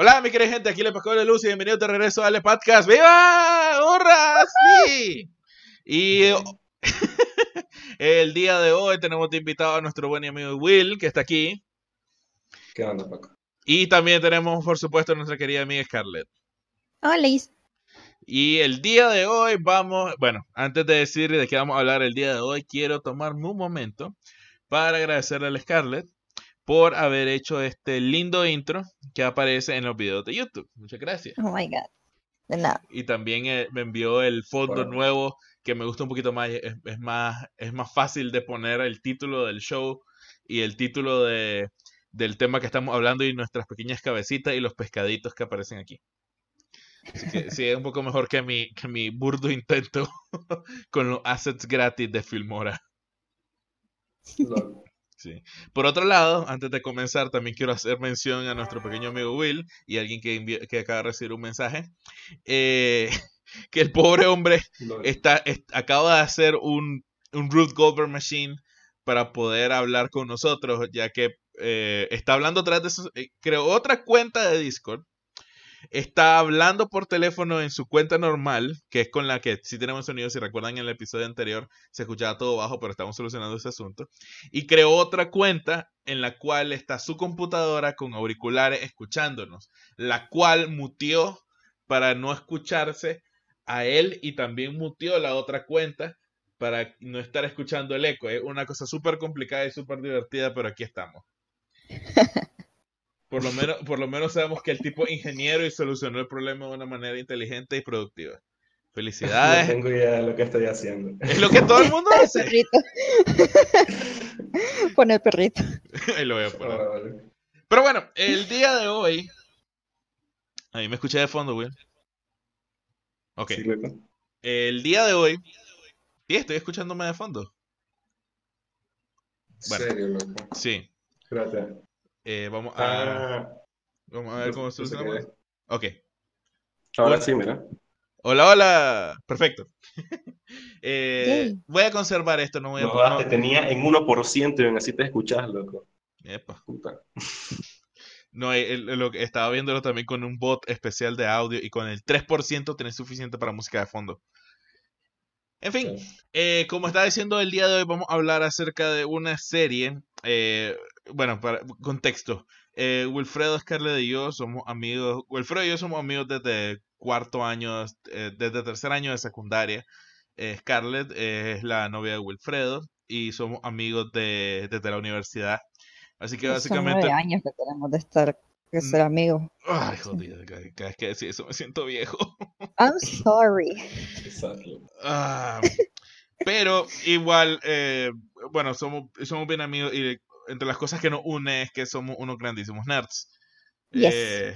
Hola, mi querida gente, aquí le Pascual de Luz y bienvenidos de regreso a Ale Podcast. ¡Viva! ¡Hurra! Y el día de hoy tenemos de invitado a nuestro buen amigo Will, que está aquí. ¿Qué onda, Paco? Y también tenemos, por supuesto, a nuestra querida amiga Scarlett. Hola. Y el día de hoy vamos, bueno, antes de decir de qué vamos a hablar el día de hoy, quiero tomarme un momento para agradecerle a la Scarlett por haber hecho este lindo intro que aparece en los videos de YouTube. Muchas gracias. Oh my god. De nada. Y también eh, me envió el fondo Bueno. nuevo que me gusta un poquito más. Es, es más. es más fácil de poner el título del show y el título de, del tema que estamos hablando y nuestras pequeñas cabecitas y los pescaditos que aparecen aquí. Así que sí, es un poco mejor que mi, que mi burdo intento con los assets gratis de Filmora. Sí. Por otro lado, antes de comenzar, también quiero hacer mención a nuestro pequeño amigo Will y alguien que, que acaba de recibir un mensaje. eh, que el pobre hombre está, est- acaba de hacer un, un Ruth Goldberg Machine para poder hablar con nosotros, ya que eh, está hablando a través de su, eh, creó otra cuenta de Discord. Está hablando por teléfono en su cuenta normal, que es con la que sí tenemos sonido. Si recuerdan en el episodio anterior, se escuchaba todo bajo, pero estamos solucionando ese asunto. Y creó otra cuenta en la cual está su computadora con auriculares escuchándonos, la cual mutió para no escucharse a él y también mutió la otra cuenta para no estar escuchando el eco. Es una cosa súper complicada y súper divertida, pero aquí estamos. Por lo, menos, por lo menos sabemos que el tipo es ingeniero y solucionó el problema de una manera inteligente y productiva. No Felicidades. tengo idea de lo que estoy haciendo. es lo que todo el mundo El hace. perrito. Pon el perrito. Ahí lo voy a poner. Vale. Pero bueno, el día de hoy. Ahí me escuché de fondo, Will. Ok. Sí. El día de hoy. Sí, estoy escuchándome de fondo. Bueno. serio, loco. Sí. Espérate. Eh, vamos a. Ah, Vamos a ver cómo solucionamos. qué. Ok. Ahora sí, mira. Hola, hola. Perfecto. Eh, voy a conservar esto, no voy a No, te tenía en 1% y aún así te escuchas, loco. Epa. Puta. No, el- el- lo que estaba viéndolo también con un bot especial de audio y con el 3% tenés suficiente para música de fondo. En fin, Sí. eh, como estaba diciendo, el día de hoy vamos a hablar acerca de una serie. eh, bueno, para contexto. Eh, Wilfredo, Scarlett y yo somos amigos. Wilfredo y yo somos amigos desde cuarto año, eh, desde tercer año de secundaria. Eh, Scarlett es la novia de Wilfredo y somos amigos de, desde la universidad. Así que Son básicamente. nueve años que tenemos de estar, de ser amigos. Ay, jodido, cada, vez que decís eso me siento viejo. I'm sorry. Exacto. Ah, pero igual, eh, bueno, somos, somos bien amigos y entre las cosas que nos une es que somos unos grandísimos nerds. Yes. Eh,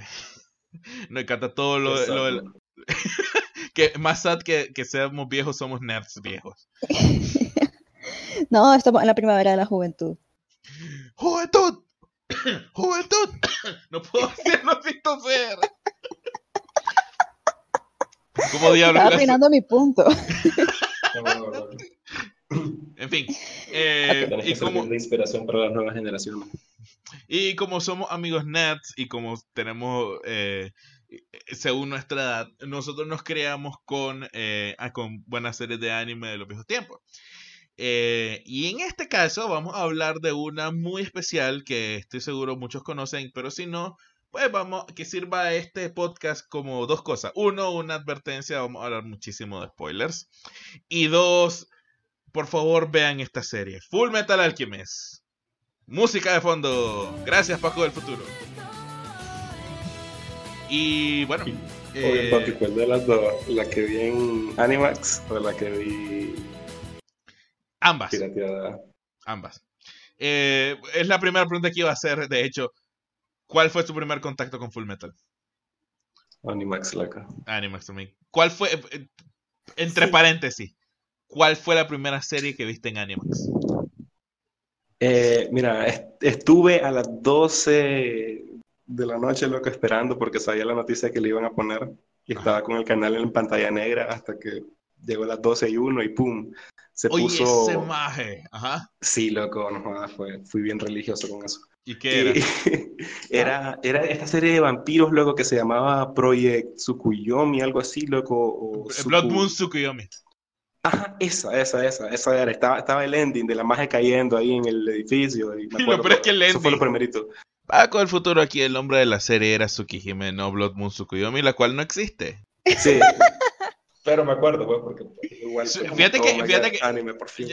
nos encanta todo lo, lo del- que más sad que, que seamos viejos, somos nerds viejos. No, estamos en la primavera de la juventud. ¡Juventud! ¡Juventud! No puedo hacerlo sin toser. ¿Cómo diablos Estaba mi punto. Fin. Ah, eh, y como, de inspiración para las nuevas generaciones. Y como somos amigos nerds y como tenemos, eh, según nuestra edad, nosotros nos creamos con, eh, ah, con buenas series de anime de los viejos tiempos. Eh, y en este caso vamos a hablar de una muy especial que estoy seguro muchos conocen, pero si no, pues vamos, que sirva este podcast como dos cosas. Uno, una advertencia, vamos a hablar muchísimo de spoilers. Y dos, por favor vean esta serie, Full Metal Alchemist. Música de fondo. Gracias, Paco del futuro. Y bueno, eh, Papi, ¿cuál de las dos? ¿La que vi en Animax o la que vi ambas. pirateada? Ambas. Eh, es la primera pregunta que iba a hacer, de hecho. ¿Cuál fue tu primer contacto con Full Metal? Animax, loco. Animax también. ¿Cuál fue, eh, entre paréntesis, cuál fue la primera serie que viste en Animax? Eh, mira, est- estuve a las 12 de la noche, loco, esperando porque sabía la noticia que le iban a poner. Y estaba con el canal en pantalla negra hasta que llegó las 12 y 1 y pum, se Oye, puso... ese maje. Ajá. Sí, loco, no fue, fui bien religioso con eso. ¿Y qué era? Y- era, era esta serie de vampiros, loco, que se llamaba Project Tsukuyomi, algo así, loco. O Blood Moon Tsukuyomi. Ajá, esa, esa, esa, esa era. Estaba, estaba el ending de la magia cayendo ahí en el edificio. Y me acuerdo, peor es que el Eso fue lo ending- primerito. Paco del futuro aquí, el nombre de la serie era Tsukihime, no Blood Moon Tsukuyomi, la cual no existe. Sí. Pero me acuerdo, pues, porque igual. Fíjate que- fíjate que- Anime, por fin.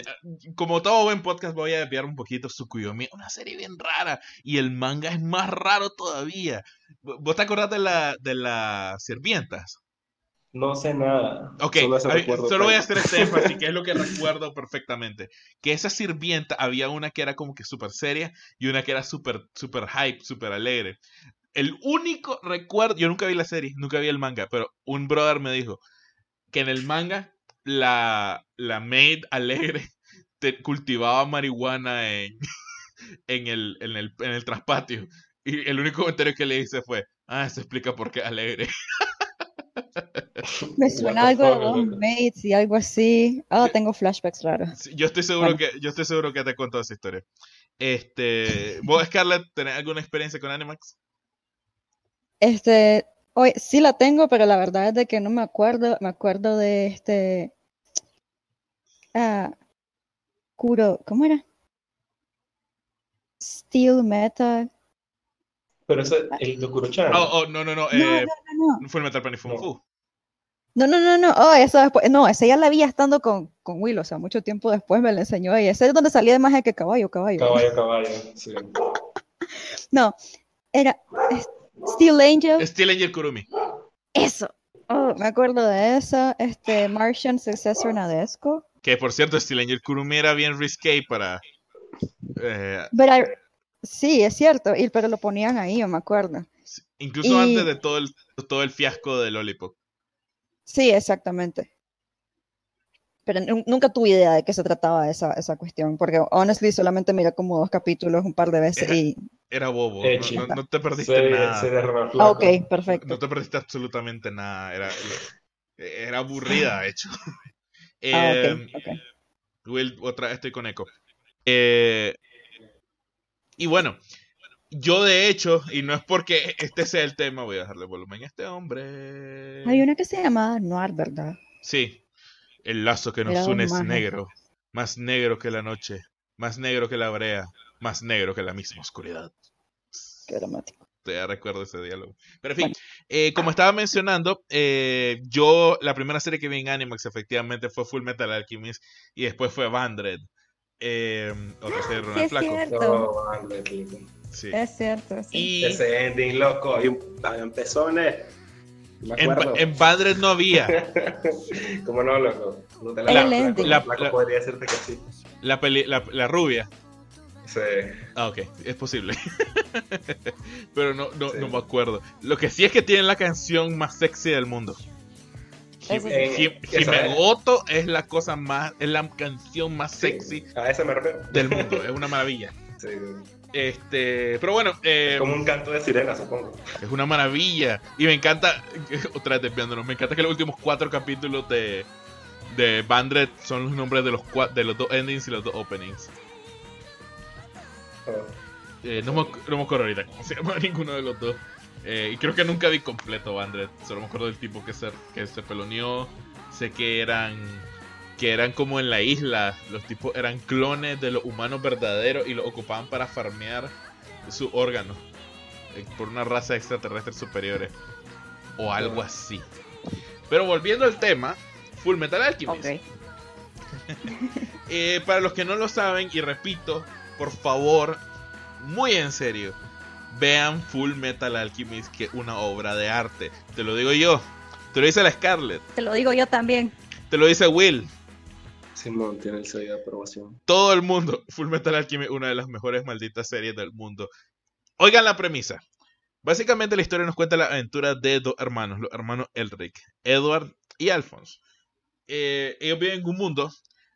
Como todo buen podcast, voy a desviar un poquito Tsukuyomi, una serie bien rara, y el manga es más raro todavía. ¿Vos te acordás de la de las sirvientas? No sé nada. Ok, Solo, voy a hacer este énfasis, que es lo que recuerdo perfectamente. Que esa sirvienta, había una que era como que súper seria y una que era súper super hype, súper alegre. El único recuerdo, yo nunca vi la serie, nunca vi el manga, pero un brother me dijo que en el manga la, la maid alegre te- cultivaba marihuana en, en, el, en, el, en el traspatio. Y el único comentario que le hice fue, ah, eso explica por qué alegre. Me suena algo de fuck, dos loco. mates y algo así. Ah, tengo flashbacks raros. Yo estoy seguro Bueno. que yo estoy seguro que te he contado esa historia. Este, vos Scarlett, ¿tenés alguna experiencia con Animax? Este, hoy sí la tengo, pero la verdad es de que no me acuerdo. Me acuerdo de este. Ah, Kuro, ¿cómo era? Steel Metal. Pero eso, el Dokuro-chan. Oh, oh, no, no, no, No, eh, no, no. Full Metal Panic No. No, no, no, no. Oh, eso después. No, esa ya la vi estando con, con Will, o sea, mucho tiempo después me la enseñó ella. Ese es donde salía de más de que caballo, caballo. Caballo, caballo. Sí. No, era Steel Angel. Steel Angel Kurumi. Eso. Oh, me acuerdo de esa. Este, Martian Successor Nadesco. Que por cierto, Steel Angel Kurumi era bien risque para. eh, I- sí, es cierto, y, pero lo ponían ahí, yo me acuerdo. incluso Y- antes de todo el, todo el fiasco de Lollipop. Sí, exactamente. Pero nu- nunca tuve idea de qué se trataba esa, esa cuestión, porque honestly solamente miré como dos capítulos un par de veces Era- y... Era bobo. Eh, no- chico. no, no te perdiste Se, nada. se Ah, ok, perfecto. No te perdiste absolutamente nada. Era, era aburrida, de hecho. Ah, Eh, ok, ok. Will, otra vez estoy con eco. Eh, y bueno, yo de hecho, y no es porque este sea el tema, voy a dejarle volumen a este hombre. Hay una que se llamaba Noir, ¿verdad? Sí, el lazo que nos une es negro, más negro que la noche, más negro que la brea, más negro que la misma oscuridad. Qué dramático. Todavía recuerdo ese diálogo. Pero en fin, eh, como estaba mencionando, eh, yo la primera serie que vi en Animax efectivamente fue Full Metal Alchemist y después fue Bandred. Eh, otra serie de Ronald Flaco. cierto. Sí. Es cierto, sí. Y Ese ending, loco. Pezones. Me en, acuerdo. en Bandred no había. ¿Cómo no, loco? No te la. La- Flaco la- podría decirte que sí. La, peli- la, la rubia. Sí. Ah, ok, es posible. Pero no, no, Sí. no me acuerdo. Lo que sí es que tienen la canción más sexy del mundo. Himegoto es la cosa más, es la canción más sexy Sí, A eso me refiero. del mundo. Es una maravilla. Sí. Este, pero bueno, eh, Como un canto de sirena, supongo. es una maravilla. Y me encanta, otra vez desviándonos, me encanta que los últimos cuatro capítulos de, de Bandred son los nombres de los, cua- de los dos endings y los dos openings. Oh. Eh, no, me, no me acuerdo ahorita cómo se llama ninguno de los dos. Eh, y creo que nunca vi completo Bandred. Solo me acuerdo del tipo que se, que se peloneó. Sé que eran que eran como en la isla. Los tipos eran clones de los humanos verdaderos y los ocupaban para farmear sus órganos. eh, por una raza extraterrestre superiores. O algo así. Pero volviendo al tema, Full Metal Alchemist. Eh, para los que no lo saben, y repito, por favor, muy en serio, vean Full Metal Alchemist, que es una obra de arte. Te lo digo yo, te lo dice la Scarlett, Te lo digo yo también. te lo dice Will, Simón tiene el sello de aprobación. todo el mundo. Full Metal Alchemist, una de las mejores malditas series del mundo. Oigan la premisa. Básicamente la historia nos cuenta la aventura de dos hermanos, los hermanos Elric, Edward y Alphonse. Eh, ellos viven en un mundo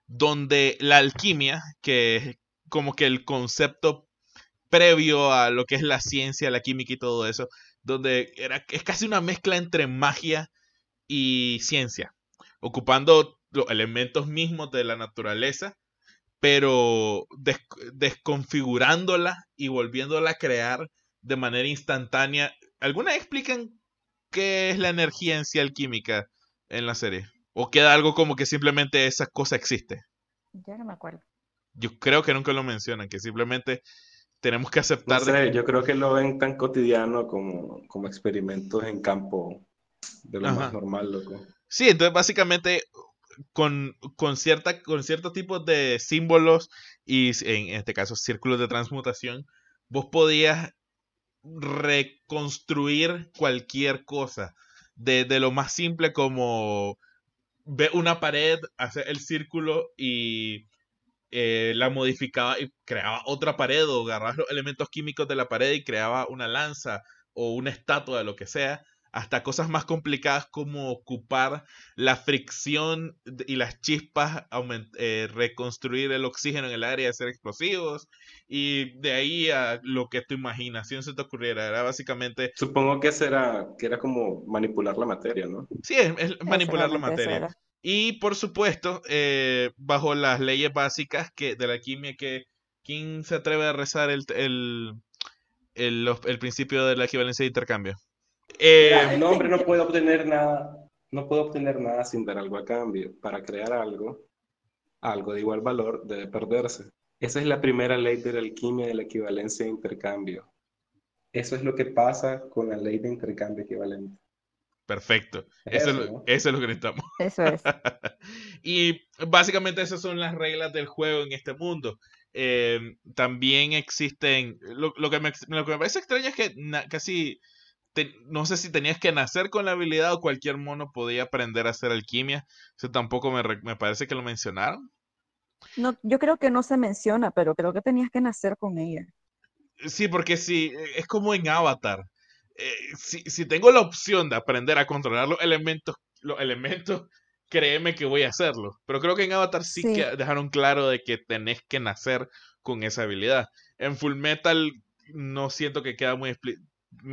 donde la alquimia, que es como que el concepto previo a lo que es la ciencia, la química y todo eso, donde era, es casi una mezcla entre magia y ciencia, ocupando los elementos mismos de la naturaleza, pero des- desconfigurándola y volviéndola a crear de manera instantánea. ¿Alguna explican qué es la energía en sí alquímica en la serie? ¿O queda algo como que simplemente esa cosa existe? Ya no me acuerdo. Yo creo que nunca lo mencionan, que simplemente tenemos que No aceptar de sé, que- yo creo que lo ven tan cotidiano como, como experimentos en campo de lo Ajá. más normal, loco. Sí, entonces básicamente con, con, cierta, con ciertos tipos de símbolos y en este caso círculos de transmutación, vos podías reconstruir cualquier cosa. Desde lo más simple como ver una pared, hacer el círculo y eh, la modificaba y creaba otra pared o agarrabas los elementos químicos de la pared y creaba una lanza o una estatua de lo que sea, hasta cosas más complicadas como ocupar la fricción y las chispas, aument- eh, reconstruir el oxígeno en el aire y hacer explosivos, y de ahí a lo que tu imaginación se te ocurriera, era básicamente, Supongo que será, que era como manipular la materia, ¿no? sí, es, es manipular la materia. era. Y por supuesto, eh, bajo las leyes básicas que, de la alquimia, que ¿quién se atreve a rezar el, el, el, el principio de la equivalencia de intercambio? Eh, El hombre no puede obtener nada, no puede obtener nada sin dar algo a cambio. Para crear algo, algo de igual valor debe perderse. Esa es la primera ley de la alquimia de la equivalencia de intercambio. Eso es lo que pasa con la ley de intercambio equivalente. Perfecto. Eso, es Eso, lo, ¿no? eso es lo que necesitamos. Eso es. y básicamente esas son las reglas del juego en este mundo. Eh, también existen, lo, lo que me, lo que me parece extraño es que na- casi, te- no sé si tenías que nacer con la habilidad o cualquier mono podía aprender a hacer alquimia. Eso tampoco me, me parece que lo mencionaron. No, yo creo que no se menciona, pero creo que tenías que nacer con ella. Sí, porque si es como en Avatar. Eh, si, si tengo la opción de aprender a controlar los elementos, los elementos, créeme que voy a hacerlo. Pero creo que en Avatar sí, Sí. que dejaron claro de que tenés que nacer con esa habilidad. En Full Metal no siento que queda muy,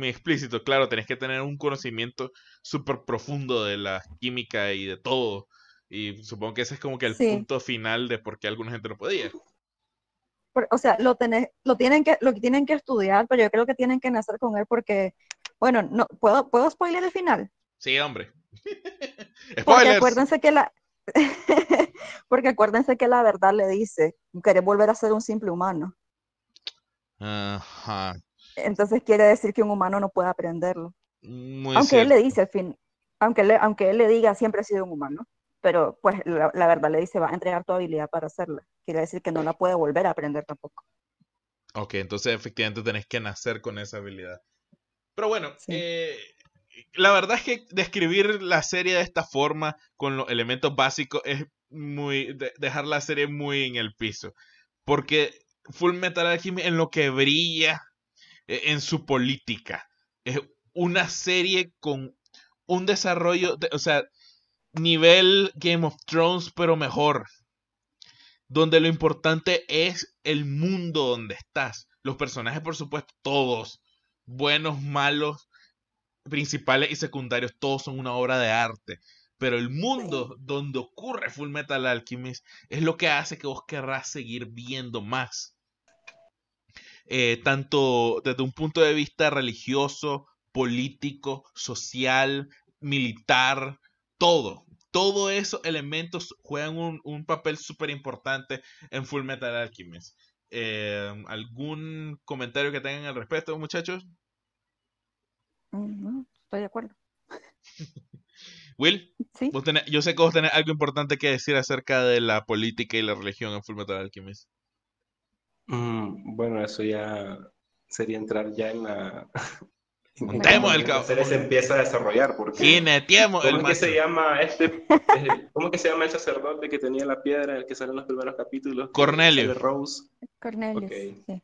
explícito. Claro, tenés que tener un conocimiento súper profundo de la química y de todo. Y supongo que ese es como que el Sí. punto final de por qué alguna gente no podía. O sea, lo, tenés- lo, tienen que, lo tienen que estudiar, pero yo creo que tienen que nacer con él porque, bueno, no, ¿puedo, ¿puedo spoiler el final? Sí, hombre. Porque acuérdense que la, porque acuérdense que la verdad le dice, querés volver a ser un simple humano. Ajá. Entonces quiere decir que un humano no puede aprenderlo. Muy aunque él le dice al fin, aunque, le- aunque él le diga siempre he sido un humano, pero pues la, la verdad le dice va a entregar tu habilidad para hacerla. Quiere decir que no la puede volver a aprender tampoco. Ok, entonces efectivamente tenés que nacer con esa habilidad. Pero bueno, Sí. eh, la verdad es que describir la serie de esta forma, con los elementos básicos, es muy. de- dejar la serie muy en el piso. Porque Full Metal Alchemist en lo que brilla eh, en su política. Es una serie con un desarrollo, de- o sea, nivel Game of Thrones, pero mejor. Donde lo importante es el mundo donde estás. Los personajes, por supuesto, todos. Buenos, malos, principales y secundarios, todos son una obra de arte. Pero el mundo donde ocurre Full Metal Alchemist es lo que hace que vos querrás seguir viendo más. Eh, tanto desde un punto de vista religioso, político, social, militar, todo. Todos esos elementos juegan un, un papel súper importante en Full Metal Alchemist. Eh, ¿Algún comentario que tengan al respecto, muchachos? Mm, no, estoy de acuerdo. Will, Sí. vos tenés- yo sé que vos tenés algo importante que decir acerca de la política y la religión en Full Metal Alchemist. Mm, bueno, eso ya sería entrar ya en la... cómo el serie se empieza a desarrollar, porque... Jineteemos el ¿Cómo es que se macho. llama este? eh, ¿Cómo que se llama el sacerdote que tenía la piedra, el que sale en los primeros capítulos? Cornelio. Rose. Cornelius. Ok. sí.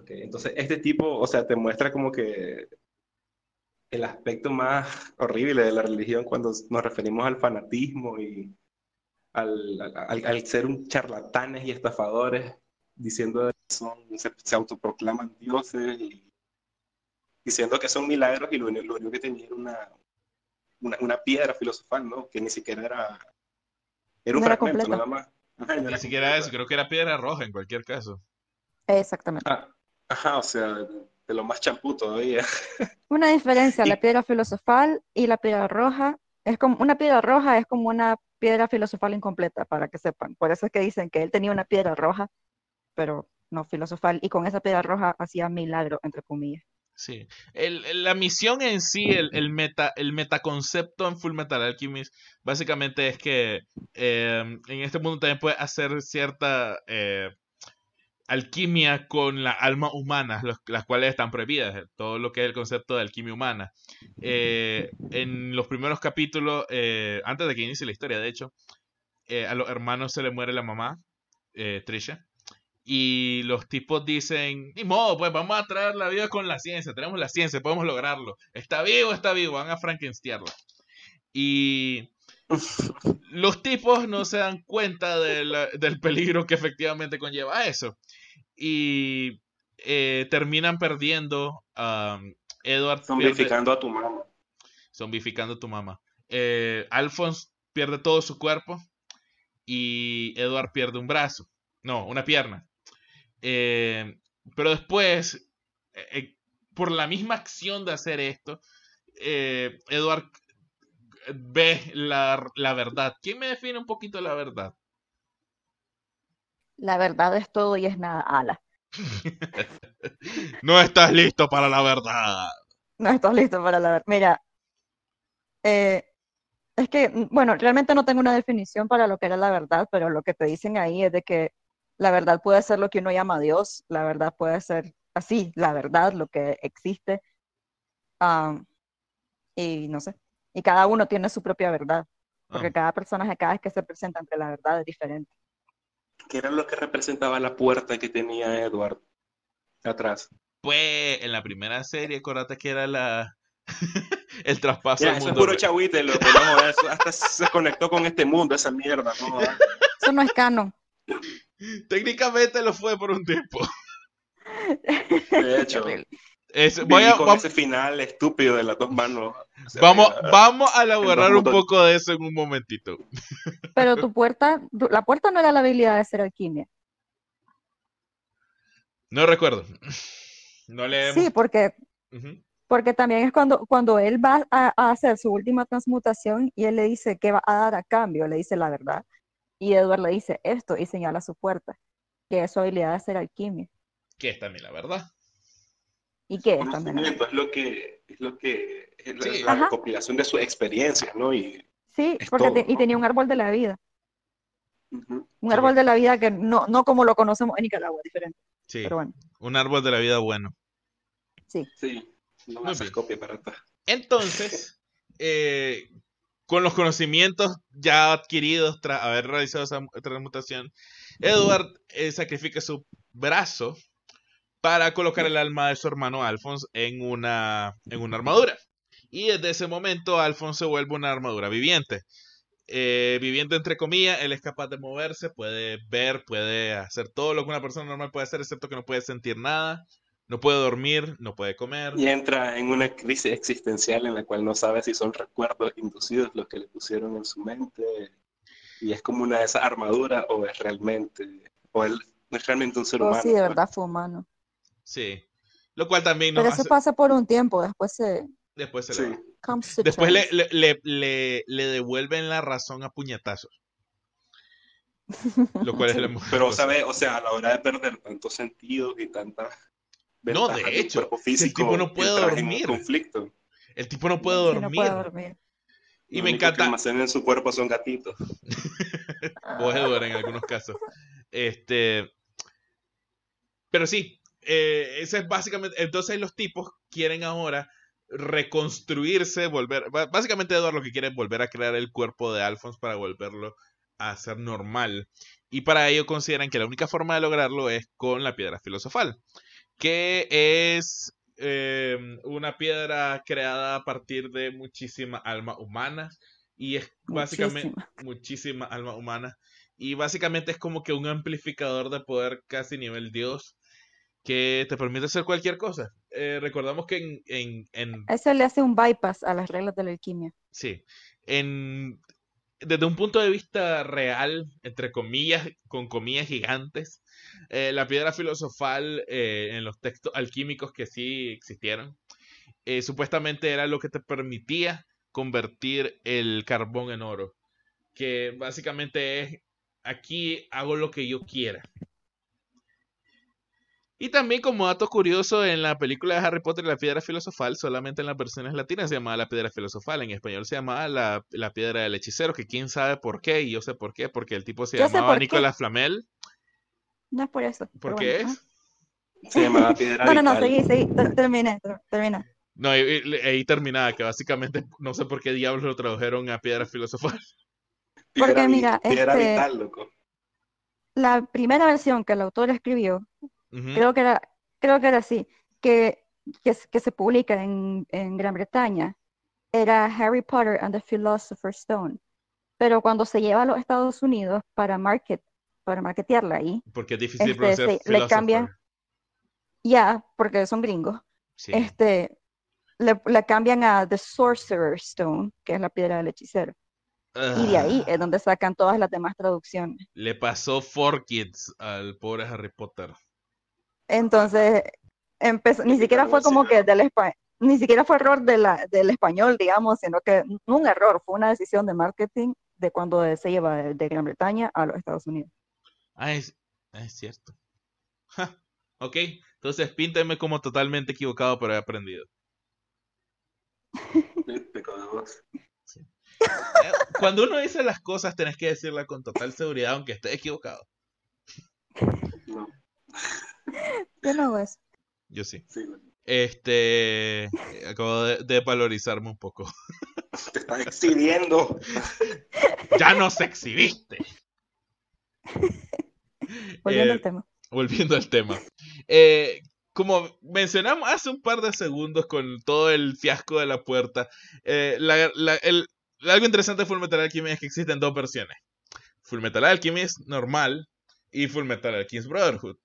Ok, Entonces, este tipo, o sea, te muestra como que el aspecto más horrible de la religión cuando nos referimos al fanatismo y al, al- al ser un charlatanes y estafadores, diciendo que son, se, se autoproclaman dioses y diciendo que son milagros y lo, único- lo único que tenían era una, una, una piedra filosofal, ¿no? Que ni siquiera era... Era un No era fragmento completa. nada más. Ajá, no Ni era siquiera completa. eso, creo que era piedra roja en cualquier caso. Exactamente. Ah, ajá, o sea, de, de lo más champú todavía. Una diferencia, Y- la piedra filosofal y la piedra roja, es como, una piedra roja es como una piedra filosofal incompleta, para que sepan. Por eso es que dicen que él tenía una piedra roja, pero no filosofal, y con esa piedra roja hacía milagro, entre comillas. Sí. El- la misión en sí, el, el meta, el metaconcepto en Full Metal Alchemist, básicamente es que eh, en este mundo también puedes hacer cierta eh, alquimia con la alma humana, los- las cuales están prohibidas, eh, todo lo que es el concepto de alquimia humana. En los primeros capítulos, antes de que inicie la historia, de hecho, a los hermanos se le muere la mamá, Trisha. Y los tipos dicen, ni modo, pues vamos a traer la vida con la ciencia, tenemos la ciencia, podemos lograrlo. Está vivo, está vivo, van a Frankenstearla. Y los tipos no se dan cuenta de la- del peligro que efectivamente conlleva eso. Y eh, terminan perdiendo a Edward. pierde- Zombificando a tu mamá. zombificando a tu mamá. Eh, Alphonse pierde todo su cuerpo y Edward pierde un brazo. No, una pierna. Eh, pero después, eh, eh, por la misma acción de hacer esto, eh, Edward ve la, la verdad. ¿Quién me define un poquito la verdad? La verdad es todo y es nada. Ala. No estás listo para la verdad. No estás listo para la verdad. Mira, eh, es que, mm, bueno, realmente no tengo una definición para lo que era la verdad, pero lo que te dicen ahí es de que la verdad puede ser lo que uno llama Dios, la verdad puede ser así, la verdad, lo que existe. Am, y no sé, y cada uno tiene su propia verdad, porque Ah, cada personaje, cada vez que se presenta ante la verdad es diferente. que era lo que representaba la puerta que tenía Edward atrás. pues en la primera serie, acuérdate que era la el traspaso Ya, al eso es mundo puro loco, no, eso hasta se conectó con este mundo, esa mierda, ¿no? Eso no es canon. Técnicamente lo fue por un tiempo. De hecho. Es- voy a, con vamos, ese final estúpido de las dos manos. vamos, arriba. vamos a elaborar un poco de eso en un momentito. Pero tu puerta, tu- la puerta no era la habilidad de ser alquimia. No recuerdo. No leemos. Sí, porque. Porque también es cuando, cuando él va a, a hacer su última transmutación y él le dice que va a dar a cambio, le dice la verdad. Y Edward le dice esto y señala su puerta, que es su habilidad de hacer alquimia. Que es también la verdad. ¿Y qué es también? Es lo que es lo que es la, Sí. la recopilación de sus experiencias, ¿no? Y Sí, porque todo, te- y ¿no? tenía un árbol de la vida, ujú, un Sí, árbol de la vida que no, no como lo conocemos en Nicaragua, diferente, Sí. pero bueno, Un árbol de la vida bueno. sí, no Muy haces bien. copia para atrás. Entonces, eh, con los conocimientos ya adquiridos tras haber realizado esa mu- transmutación, Edward eh, sacrifica su brazo para colocar el alma de su hermano Alphonse en una, en una armadura. Y desde ese momento Alphonse se vuelve una armadura viviente. Eh, viviente entre comillas, él es capaz de moverse, puede ver, puede hacer todo lo que una persona normal puede hacer, excepto que no puede sentir nada, no puede dormir, no puede comer. Y entra en una crisis existencial en la cual no sabe si son recuerdos inducidos los que le pusieron en su mente. Y es como una de esas armaduras o es realmente, o él es realmente un ser o humano. sí, de verdad fue humano. Sí. Lo cual también Pero eso hace- pasa por un tiempo, después se Después se Sí. le Después le, le, le, le- le devuelven la razón a puñetazos. Lo cual es la mejor Pero. ¿sabes? O sea, a la hora de perder tantos sentidos y tantas No, de hecho, cuerpo el tipo no puede dormir. conflicto. El tipo no puede Sí, dormir. no puede dormir. Y Lo me único que encanta. almacenan en su cuerpo son gatitos. O Edward en algunos casos. Este. Pero sí. eh, ese es básicamente. Entonces los tipos quieren ahora reconstruirse, volver. Básicamente Edward lo que quiere es volver a crear el cuerpo de Alphonse para volverlo a ser normal. Y para ello consideran que la única forma de lograrlo es con la piedra filosofal. Que es eh, una piedra creada a partir de muchísimas almas humanas. Y es básicamente Muchísima. muchísima alma humana. Y básicamente es como que un amplificador de poder casi nivel Dios que te permite hacer cualquier cosa. eh, recordamos que en, en, en- Eso le hace un bypass a las reglas de la alquimia. sí, en, desde un punto de vista real, entre comillas, con comillas gigantes, eh, la piedra filosofal eh, en los textos alquímicos que sí existieron, eh, supuestamente era lo que te permitía convertir el carbón en oro, que básicamente es, aquí hago lo que yo quiera. Y también como dato curioso, en la película de Harry Potter y la piedra filosofal, solamente en las versiones latinas se llamaba la piedra filosofal, en español se llamaba la, la piedra del hechicero, que quién sabe por qué, y yo sé por qué, porque el tipo se Yo llamaba. Nicolás Flamel. No es por eso. ¿Por qué bueno, es? Se llamaba piedra. No, no, no, seguí, seguí. ter- Termina, ter- termina. No, y- ahí terminaba, que básicamente no sé por qué diablos lo tradujeron a piedra filosofal. Piedra Porque vi- mira, piedra este- vital, loco. La primera versión que el autor escribió, creo que era, creo que era así, que, que, que se publica en, en Gran Bretaña, era Harry Potter and the Philosopher's Stone. Pero cuando se lleva a los Estados Unidos para market, para marketearla ahí, Porque es difícil este, pronunciar sí, le cambian- ya, porque son gringos, Sí. este, le, le cambian a The Sorcerer's Stone, que es la piedra del hechicero. Y de ahí Ah, es donde sacan todas las demás traducciones. le pasó Four Kids al pobre Harry Potter. Entonces, empezó, ni siquiera fue como que del espa- ni siquiera fue error de la, del español, digamos, sino que no un error, fue una decisión de marketing de cuando se lleva de, de Gran Bretaña a los Estados Unidos. Ah, es, ah, es cierto. Ja, Ok, entonces pínteme como totalmente equivocado, pero he aprendido. Pecó de voz. Eh, Cuando uno dice las cosas, tenés que decirlas con total seguridad, aunque esté equivocado. No, Yo no hago eso. Yo sí. Este, eh, acabo de, de valorizarme un poco. Te estás exhibiendo. Ya nos exhibiste. Volviendo Eh, al tema. volviendo al tema. Eh, como mencionamos hace un par de segundos con todo el fiasco de la puerta, eh, la- la- el- algo interesante de Fullmetal Alchemist es que existen dos versiones. Fullmetal Alchemist normal y Fullmetal Alchemist Brotherhood.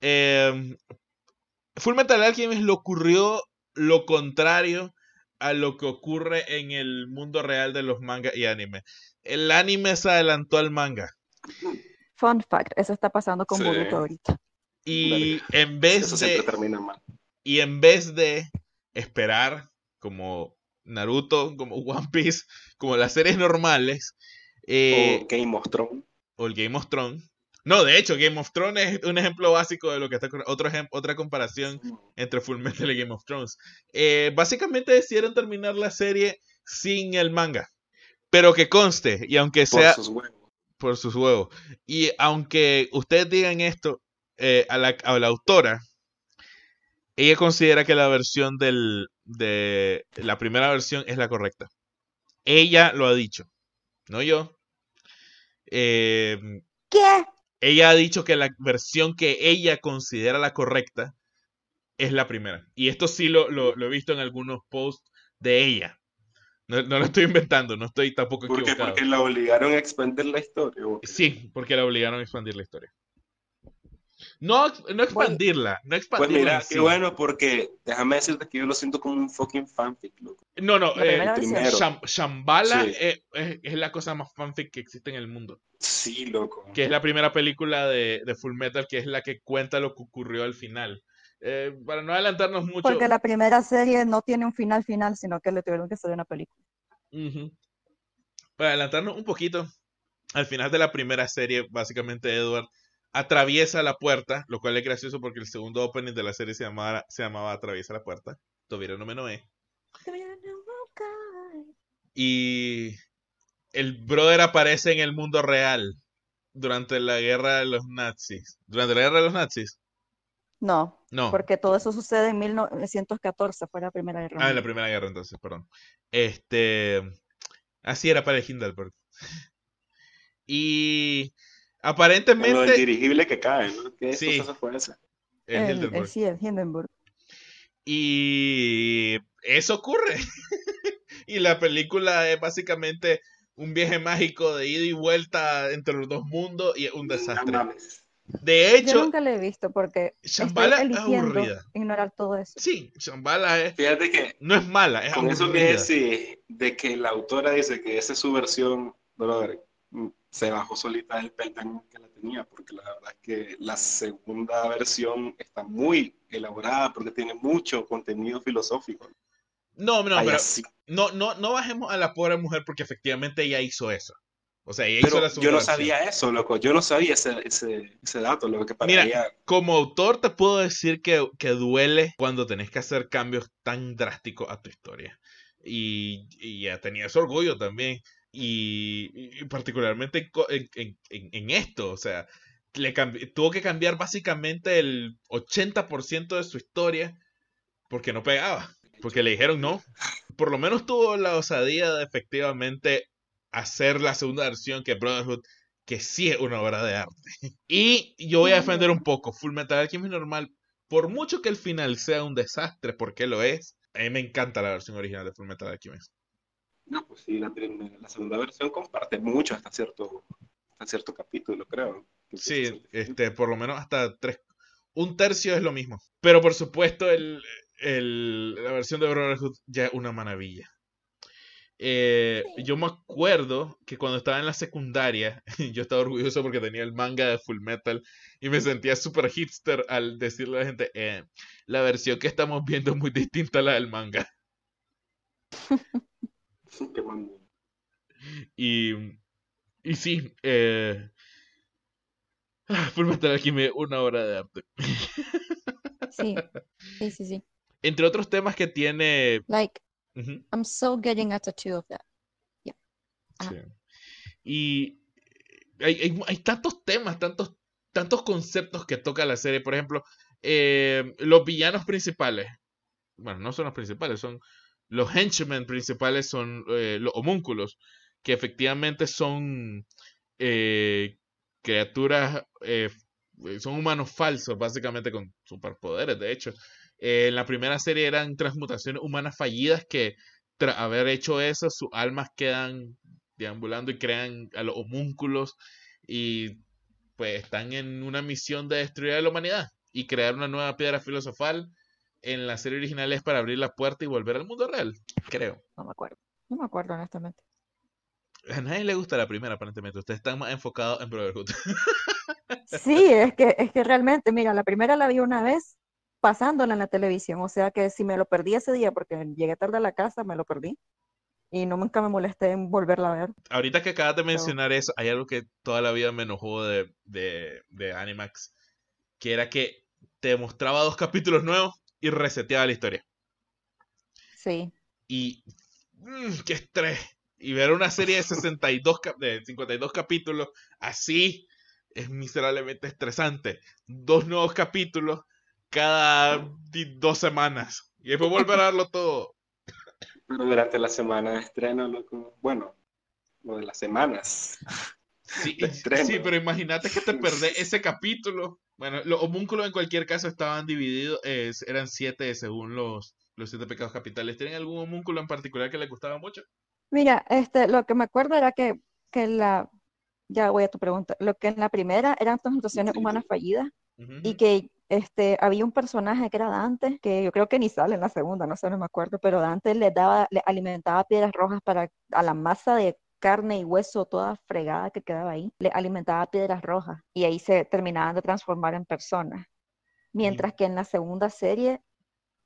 Eh, Fullmetal Alchemist le ocurrió lo contrario a lo que ocurre en el mundo real de los mangas y anime. El anime se adelantó al manga. Fun fact, eso está pasando con Sí. Boruto ahorita. Y en vez Eso de termina mal. Y en vez de esperar como Naruto, como One Piece, como las series normales, eh, o Game of Thrones. o el Game of Thrones. No, de hecho, Game of Thrones es un ejemplo básico de lo que está ocurriendo. Otro otra comparación entre Fullmetal y Game of Thrones. Eh, básicamente decidieron terminar la serie sin el manga. Pero que conste, y aunque Por sea sus huevos. Por sus huevos. Y aunque ustedes digan esto, eh, a, la, a la autora, ella considera que la versión del, de la primera versión es la correcta. Ella lo ha dicho, no yo. Eh, ¿Qué? ella ha dicho que la versión que ella considera la correcta es la primera. Y esto sí lo, lo- lo he visto en algunos posts de ella. No, no lo estoy inventando, no estoy tampoco ¿Por qué? equivocado. Porque la obligaron a expandir la historia. Sí, porque la obligaron a expandir la historia. No, no expandirla, no Pues expandirla. mira, qué sí. bueno, porque déjame decirte que yo lo siento como un fucking fanfic, loco. No, no, eh, Shambhala Sí. eh, es, es la cosa más fanfic que existe en el mundo. Sí, loco. Que es la primera película de, de Full Metal, que es la que cuenta lo que ocurrió al final. Eh, para no adelantarnos mucho. Porque la primera serie no tiene un final final, sino que le tuvieron que hacer una película. Ujú. Para adelantarnos un poquito, al final de la primera serie, básicamente Edward atraviesa la puerta, lo cual es gracioso porque el segundo opening de la serie se llamaba, se llamaba Atraviesa la puerta, Tobira no me noé. Y el brother aparece en el mundo real durante la guerra de los nazis. ¿Durante la guerra de los nazis? No, No. porque todo eso sucede en 1914, fue la Primera Guerra Ah, en la Mundial. primera guerra entonces, perdón. Este. Así era para el Hindelburg. Y Lo del aparentemente. dirigible que cae, ¿no? ¿Qué Sí. cosa fue esa? el El, el, Hindenburg. sí, el Hindenburg. Y eso ocurre. y la película es básicamente un viaje mágico de ida y vuelta entre los dos mundos y es un No desastre. mames. De Yo hecho, nunca la he visto porque Shambhala estoy es eligiendo aburrida. ignorar todo eso. Sí, Shambhala es, Fíjate que no es mala, es con eso que aburrida. decís, de que la autora dice que esa es su versión, brother, mm, se bajó solita del peldaño que la tenía, porque la verdad es que la segunda versión está muy elaborada porque tiene mucho contenido filosófico. No, no, Ay, pero así. no, no, no bajemos a la pobre mujer porque efectivamente ella hizo eso. O sea, ella hizo Pero la yo no sabía eso, loco. Yo no sabía ese, ese, ese dato, lo que para Mira, ella- Como autor te puedo decir que, que duele cuando tenés que hacer cambios tan drásticos a tu historia. Y, y ya tenía ese orgullo también. Y, y particularmente en, en- en- en- en esto, o sea, le tuvo que cambiar básicamente el 80% de su historia porque no pegaba. Porque le dijeron no. Por lo menos tuvo la osadía de efectivamente hacer la segunda versión que Brotherhood, que sí es una obra de arte. Y yo voy a defender un poco Full Metal Alchemist normal. Por mucho que el final sea un desastre, porque lo es, a mí me encanta la versión original de Full Metal Alchemist. No, pues sí, la, segunda versión comparte mucho hasta cierto, hasta cierto capítulo, creo. Sí, este, por lo menos hasta tres. Un tercio es lo mismo. Pero por supuesto, el, el- la versión de Brotherhood ya es una maravilla. Eh, yo me acuerdo que cuando estaba en la secundaria, yo estaba orgulloso porque tenía el manga de Full Metal y me sentía súper hipster al decirle a la gente, eh, la versión que estamos viendo es muy distinta a la del manga. Y, y sí, eh, Full Metal Alchemist, una obra de arte. Sí, sí, sí, sí. Entre otros temas que tiene... Like, ujú, I'm so getting a tattoo of that. Sí. Y hay, hay, hay tantos temas, tantos, tantos conceptos que toca la serie. Por ejemplo, eh, los villanos principales. Bueno, no son los principales, son los henchmen principales, son eh, los homúnculos, que efectivamente son eh, criaturas, eh, son humanos falsos, básicamente con superpoderes, de hecho. Eh, en la primera serie eran transmutaciones humanas fallidas que tras haber hecho eso, sus almas quedan deambulando y crean a los homúnculos y pues están en una misión de destruir a la humanidad y crear una nueva piedra filosofal. En la serie original es para abrir la puerta y volver al mundo real, creo. No me acuerdo. No me acuerdo, honestamente. A nadie le gusta la primera, aparentemente. Ustedes están más enfocados en Brotherhood. Sí, es que, es que realmente, mira, la primera la vi una vez pasándola en la televisión, o sea que si me lo perdí ese día porque llegué tarde a la casa, me lo perdí. Y no nunca me molesté en volverla a ver. Ahorita que acabas de mencionar eso, hay algo que toda la vida me enojó de, de, de Animax, que era que te mostraba dos capítulos nuevos y reseteaba la historia. Sí, Y mm, qué estrés. Y ver una serie de 62 cap- de 52 capítulos así es miserablemente estresante. Dos nuevos capítulos cada dos semanas. Y después volver a verlo todo. Pero durante la semana de estreno, loco, bueno, lo de las semanas. Sí, sí, pero imagínate que te perdés ese capítulo. Bueno, los homúnculos en cualquier caso estaban divididos, eh, eran siete según los, los siete pecados capitales. ¿Tienen algún homúnculo en particular que les gustaba mucho? Mira, este, lo que me acuerdo era que, que la, ya voy a tu pregunta, lo que en la primera eran Sí, humanas sí. fallidas y que este, había un personaje que era Dante, que yo creo que ni sale en la segunda, no sé, no me acuerdo, pero Dante le daba, le alimentaba piedras rojas para a la masa de carne y hueso toda fregada que quedaba ahí, le alimentaba piedras rojas y ahí se terminaban de transformar en personas. Mientras que en la segunda serie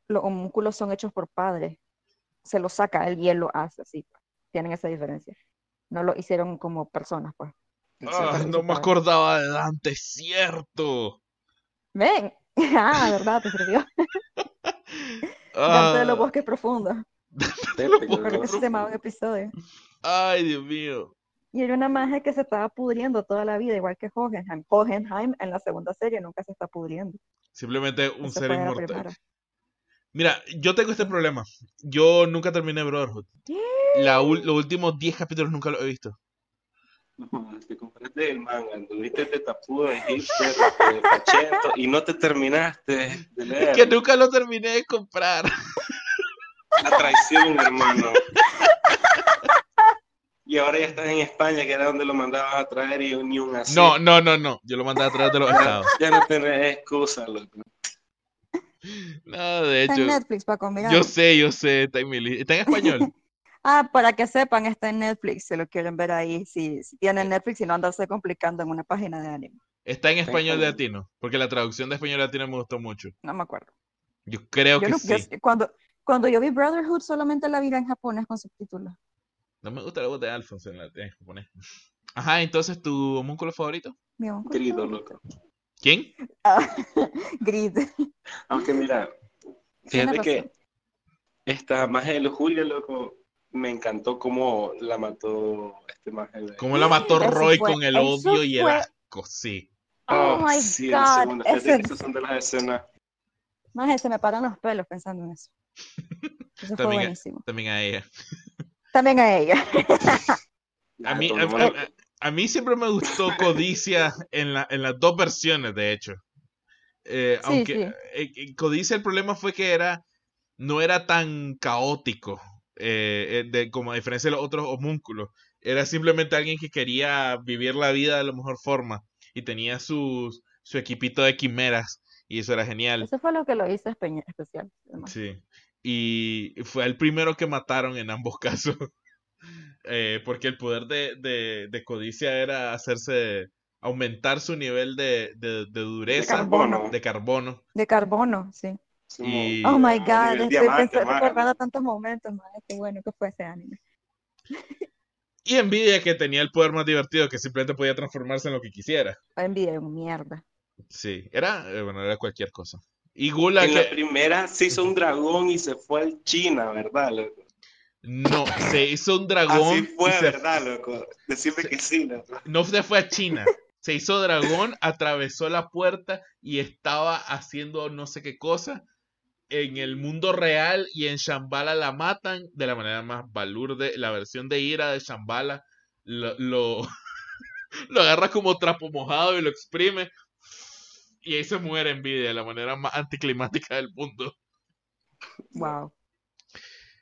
los homúnculos son hechos por padres, se los saca él y él lo hace así, pues. tienen esa diferencia. No lo hicieron como personas, pues. Ah, no me padre. acordaba de Dante, es cierto. Ven, ah, ¿verdad? Te sirvió. Dante de los Ah, bosques profundos. Creo ¿no? que se llamaba un episodio. ay, Dios mío. Y era una magia que se estaba pudriendo toda la vida, igual que Hohenheim. Hohenheim en la segunda serie nunca se está pudriendo. Simplemente un ser inmortal. Mira, yo tengo este problema. Yo nunca terminé Brotherhood. La los últimos 10 capítulos nunca los he visto. No, te compraste el manga, anduviste de tapudo, de hipster, de pachento, y no te terminaste de leer. Que nunca lo terminé de comprar. La traición, hermano. Y ahora ya estás en España, que era donde lo mandabas a traer y ni un así. No, no, no, no. Yo lo mandé a través de los estados. Ya no tenés excusa, loco. No, de Está en hecho. Netflix, Paco, mira. Yo sé, yo sé. Está en, mi está en español. Ah, para que sepan, está en Netflix, si lo quieren ver ahí, si, si tienen Netflix y no andarse complicando en una página de anime. Está en español latino. Porque la traducción de español latino me gustó mucho. No me acuerdo. Yo creo Yo que no- sí. yo- cuando, cuando yo vi Brotherhood, solamente la vi en japonés con subtítulos. No me gusta la voz de Alphonse en, la, en japonés. Ajá, entonces tu homúnculo favorito. Mi uncle Grido, loco. ¿Quién? Ah, Grid. Aunque mira, fíjate que esta magia de lujuria, loco, me encantó cómo la mató este. ¿Cómo la mató Roy fue- con el odio y el fue- asco? Sí. Oh, my sí, God, ese- esas son de las escenas. Más se me paran los pelos pensando en eso. Eso fue También, buenísimo. también a ella. También a ella. A mí, a, a- a mí siempre me gustó Codicia en, la, en las dos versiones, de hecho. Eh, Sí, aunque sí. eh, eh, Codicia el problema fue que era no era tan caótico eh, eh, de, como a diferencia de los otros homúnculos. Era simplemente alguien que quería vivir la vida de la mejor forma y tenía sus, su equipito de quimeras y eso era genial. Eso fue lo que lo hizo espe- especial. además. Sí. Y fue el primero que mataron en ambos casos. Eh, porque el poder de, de, de Codicia era hacerse aumentar su nivel de, de, de dureza carbono. de carbono. De carbono, sí. Y- Oh my God, estoy diamante, recordando tantos momentos, madre, qué bueno que fue ese anime. Y envidia que tenía el poder más divertido que simplemente podía transformarse en lo que quisiera. Envidia, mierda. Sí, era, eh, bueno, era cualquier cosa. Y Gula En la primera se hizo un dragón y se fue al China, ¿verdad, loco? no, se hizo un dragón Así fue, se- ¿verdad, loco? Decirme se- que sí, loco. no se fue a China. Se hizo dragón, atravesó la puerta y estaba haciendo no sé qué cosa. En el mundo real y en Shambhala la matan de la manera más balurde. La versión de ira de Shambhala lo, lo, lo agarra como trapo mojado y lo exprime. Y ahí se muere envidia de la manera más anticlimática del mundo. Wow.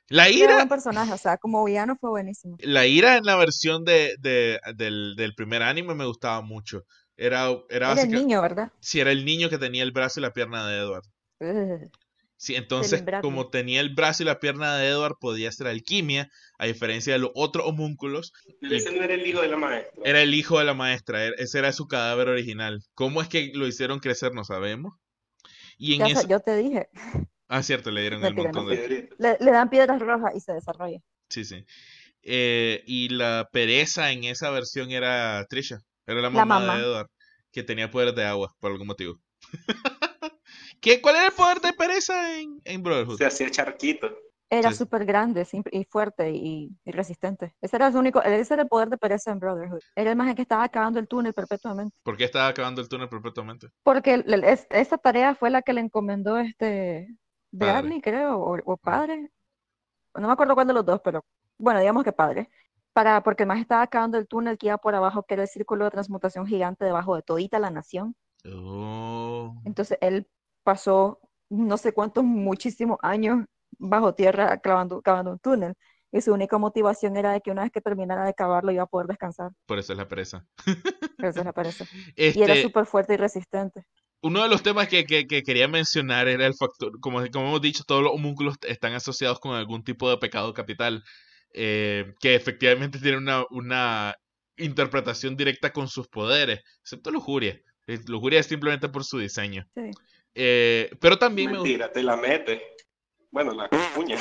La ira, buen personaje, o sea, como villano fue buenísimo. la ira en la versión de, de- del, del primer anime me gustaba mucho. Era, era Era el niño, ¿verdad? si era el niño que tenía el brazo y la pierna de Edward. Ugh. Sí, entonces, como tenía el brazo y la pierna de Edward, podía hacer alquimia, a diferencia de los otros homúnculos. Pero ese no era el hijo de la maestra. Era el hijo de la maestra, era- ese era su cadáver original. ¿Cómo es que lo hicieron crecer? No sabemos. Y en Ya eso... yo te dije, Ah, cierto, le dieron el montón no de... Le, le dan piedras rojas y se desarrolla. Sí, sí. Eh, y la pereza en esa versión era Trisha. Era la La mamá, mamá. de Edward, que tenía poderes de agua, por algún motivo. ¿Qué, ¿Cuál era el poder de pereza en, en Brotherhood? Se hacía charquito. Era Sí. súper grande sim- y fuerte y, y resistente. Ese era su único, ese era el poder de pereza en Brotherhood. Era el más que estaba acabando el túnel perpetuamente. ¿Por qué estaba acabando el túnel perpetuamente? Porque el- el- es- esa tarea fue la que le encomendó este Bradley, creo, o, o padre. No me acuerdo cuál de los dos, pero bueno, digamos que padre. Para, porque el más estaba acabando el túnel que iba por abajo, que era el círculo de transmutación gigante debajo de todita la nación. Oh. Entonces él pasó no sé cuántos, muchísimos años bajo tierra clavando, cavando un túnel. Y su única motivación era de que una vez que terminara de cavarlo iba a poder descansar. Por eso es la pereza. Eso parece. Y era Este, súper fuerte y resistente. uno de los temas que, que- que quería mencionar era el factor, como, como hemos dicho, todos los homúnculos están asociados con algún tipo de pecado capital, eh, que efectivamente tiene una, una interpretación directa con sus poderes, excepto lujuria. Lujuria es simplemente por su diseño. Sí. Eh, pero también me gusta. Mentira, te la mete. Bueno, la uña.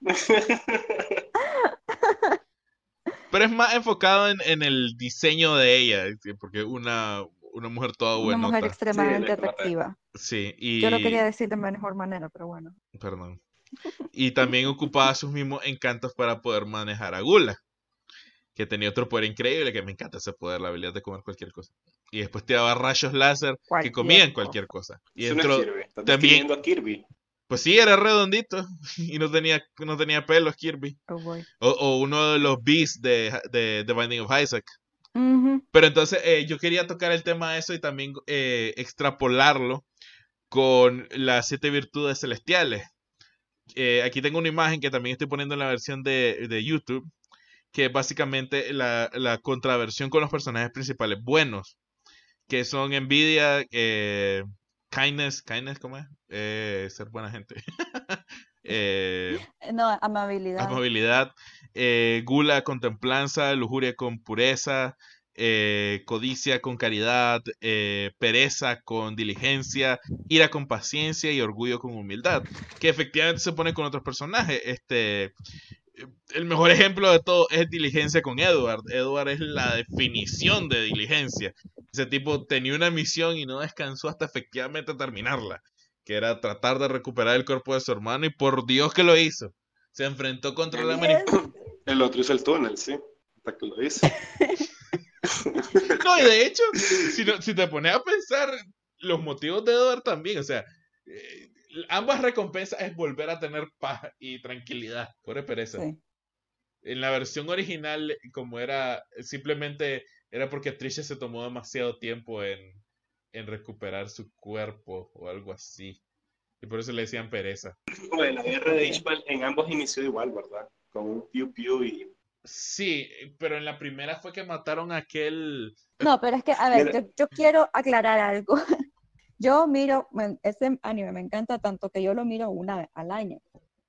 Pero es más enfocado en, en el diseño de ella, porque una, una mujer toda Una buena. mujer extremadamente atractiva. Sí, y... Yo lo quería decir de mejor manera, pero bueno. Perdón. Y también ocupaba sus mismos encantos para poder manejar a Gula. Que tenía otro poder increíble, que me encanta ese poder, la habilidad de comer cualquier cosa. Y después tiraba rayos láser que comían cosa. cualquier cosa. Y Eso no Kirby. Estás también- a Kirby. pues sí, era redondito. Y no tenía, no tenía pelos Kirby. Oh, boy. O, o uno de los beasts de, de The Binding of Isaac. Pero entonces eh, yo quería tocar el tema de eso y también eh, extrapolarlo con las siete virtudes celestiales. Eh, aquí tengo una imagen que también estoy poniendo en la versión de, de YouTube, que es básicamente la, la contraversión con los personajes principales buenos, que son envidia, eh, kindness, kindness, ¿cómo es? Eh, ser buena gente. Eh, No, amabilidad. amabilidad, eh, gula con templanza, lujuria con pureza, eh, codicia con caridad, eh, pereza con diligencia, ira con paciencia y orgullo con humildad, que efectivamente se pone con otros personajes. Este, eh, el mejor ejemplo de todo es diligencia con Edward. Edward es la definición de diligencia. Ese tipo tenía una misión y no descansó hasta efectivamente terminarla, que era tratar de recuperar el cuerpo de su hermano y por Dios que lo hizo. Se enfrentó contra la Yes. manip- El otro hizo el túnel, sí. Hasta que lo hice. No, y de hecho, si, no- si te pones a pensar los motivos de Edward también, o sea, eh, ambas recompensas es volver a tener paz y tranquilidad, pobre pereza. Sí. En la versión original, como era, simplemente era porque Trisha se tomó demasiado tiempo en, en recuperar su cuerpo o algo así. Y por eso le decían pereza. Bueno, la guerra de Ishmael en ambos inició igual, ¿verdad? Con un piu piu y... Sí, pero en la primera fue que mataron a aquel... No, pero es que, a ver, yo quiero aclarar algo. Yo miro, ese anime me encanta tanto que yo lo miro una vez al año,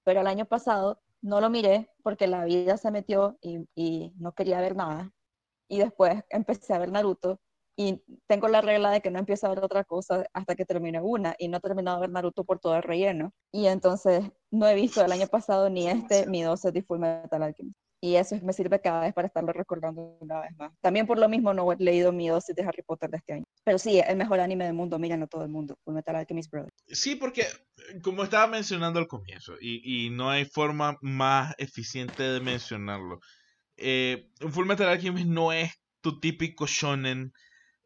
pero el año pasado no lo miré porque la vida se metió y, y no quería ver nada. Y después empecé a ver Naruto y tengo la regla de que no empiezo a ver otra cosa hasta que termine una y no he terminado de ver Naruto por todo el relleno. Y entonces no he visto el año pasado ni este, ni 12 de Full Metal Alchemist. Y eso me sirve cada vez para estarlo recordando una vez más. También por lo mismo no he leído mi dosis de Harry Potter de este año. Pero sí, el mejor anime del mundo, mírenlo todo el mundo. Full Metal Alchemist Brothers. Sí, porque como estaba mencionando al comienzo, y, y no hay forma más eficiente de mencionarlo, eh, un Full Metal Alchemist no es tu típico shonen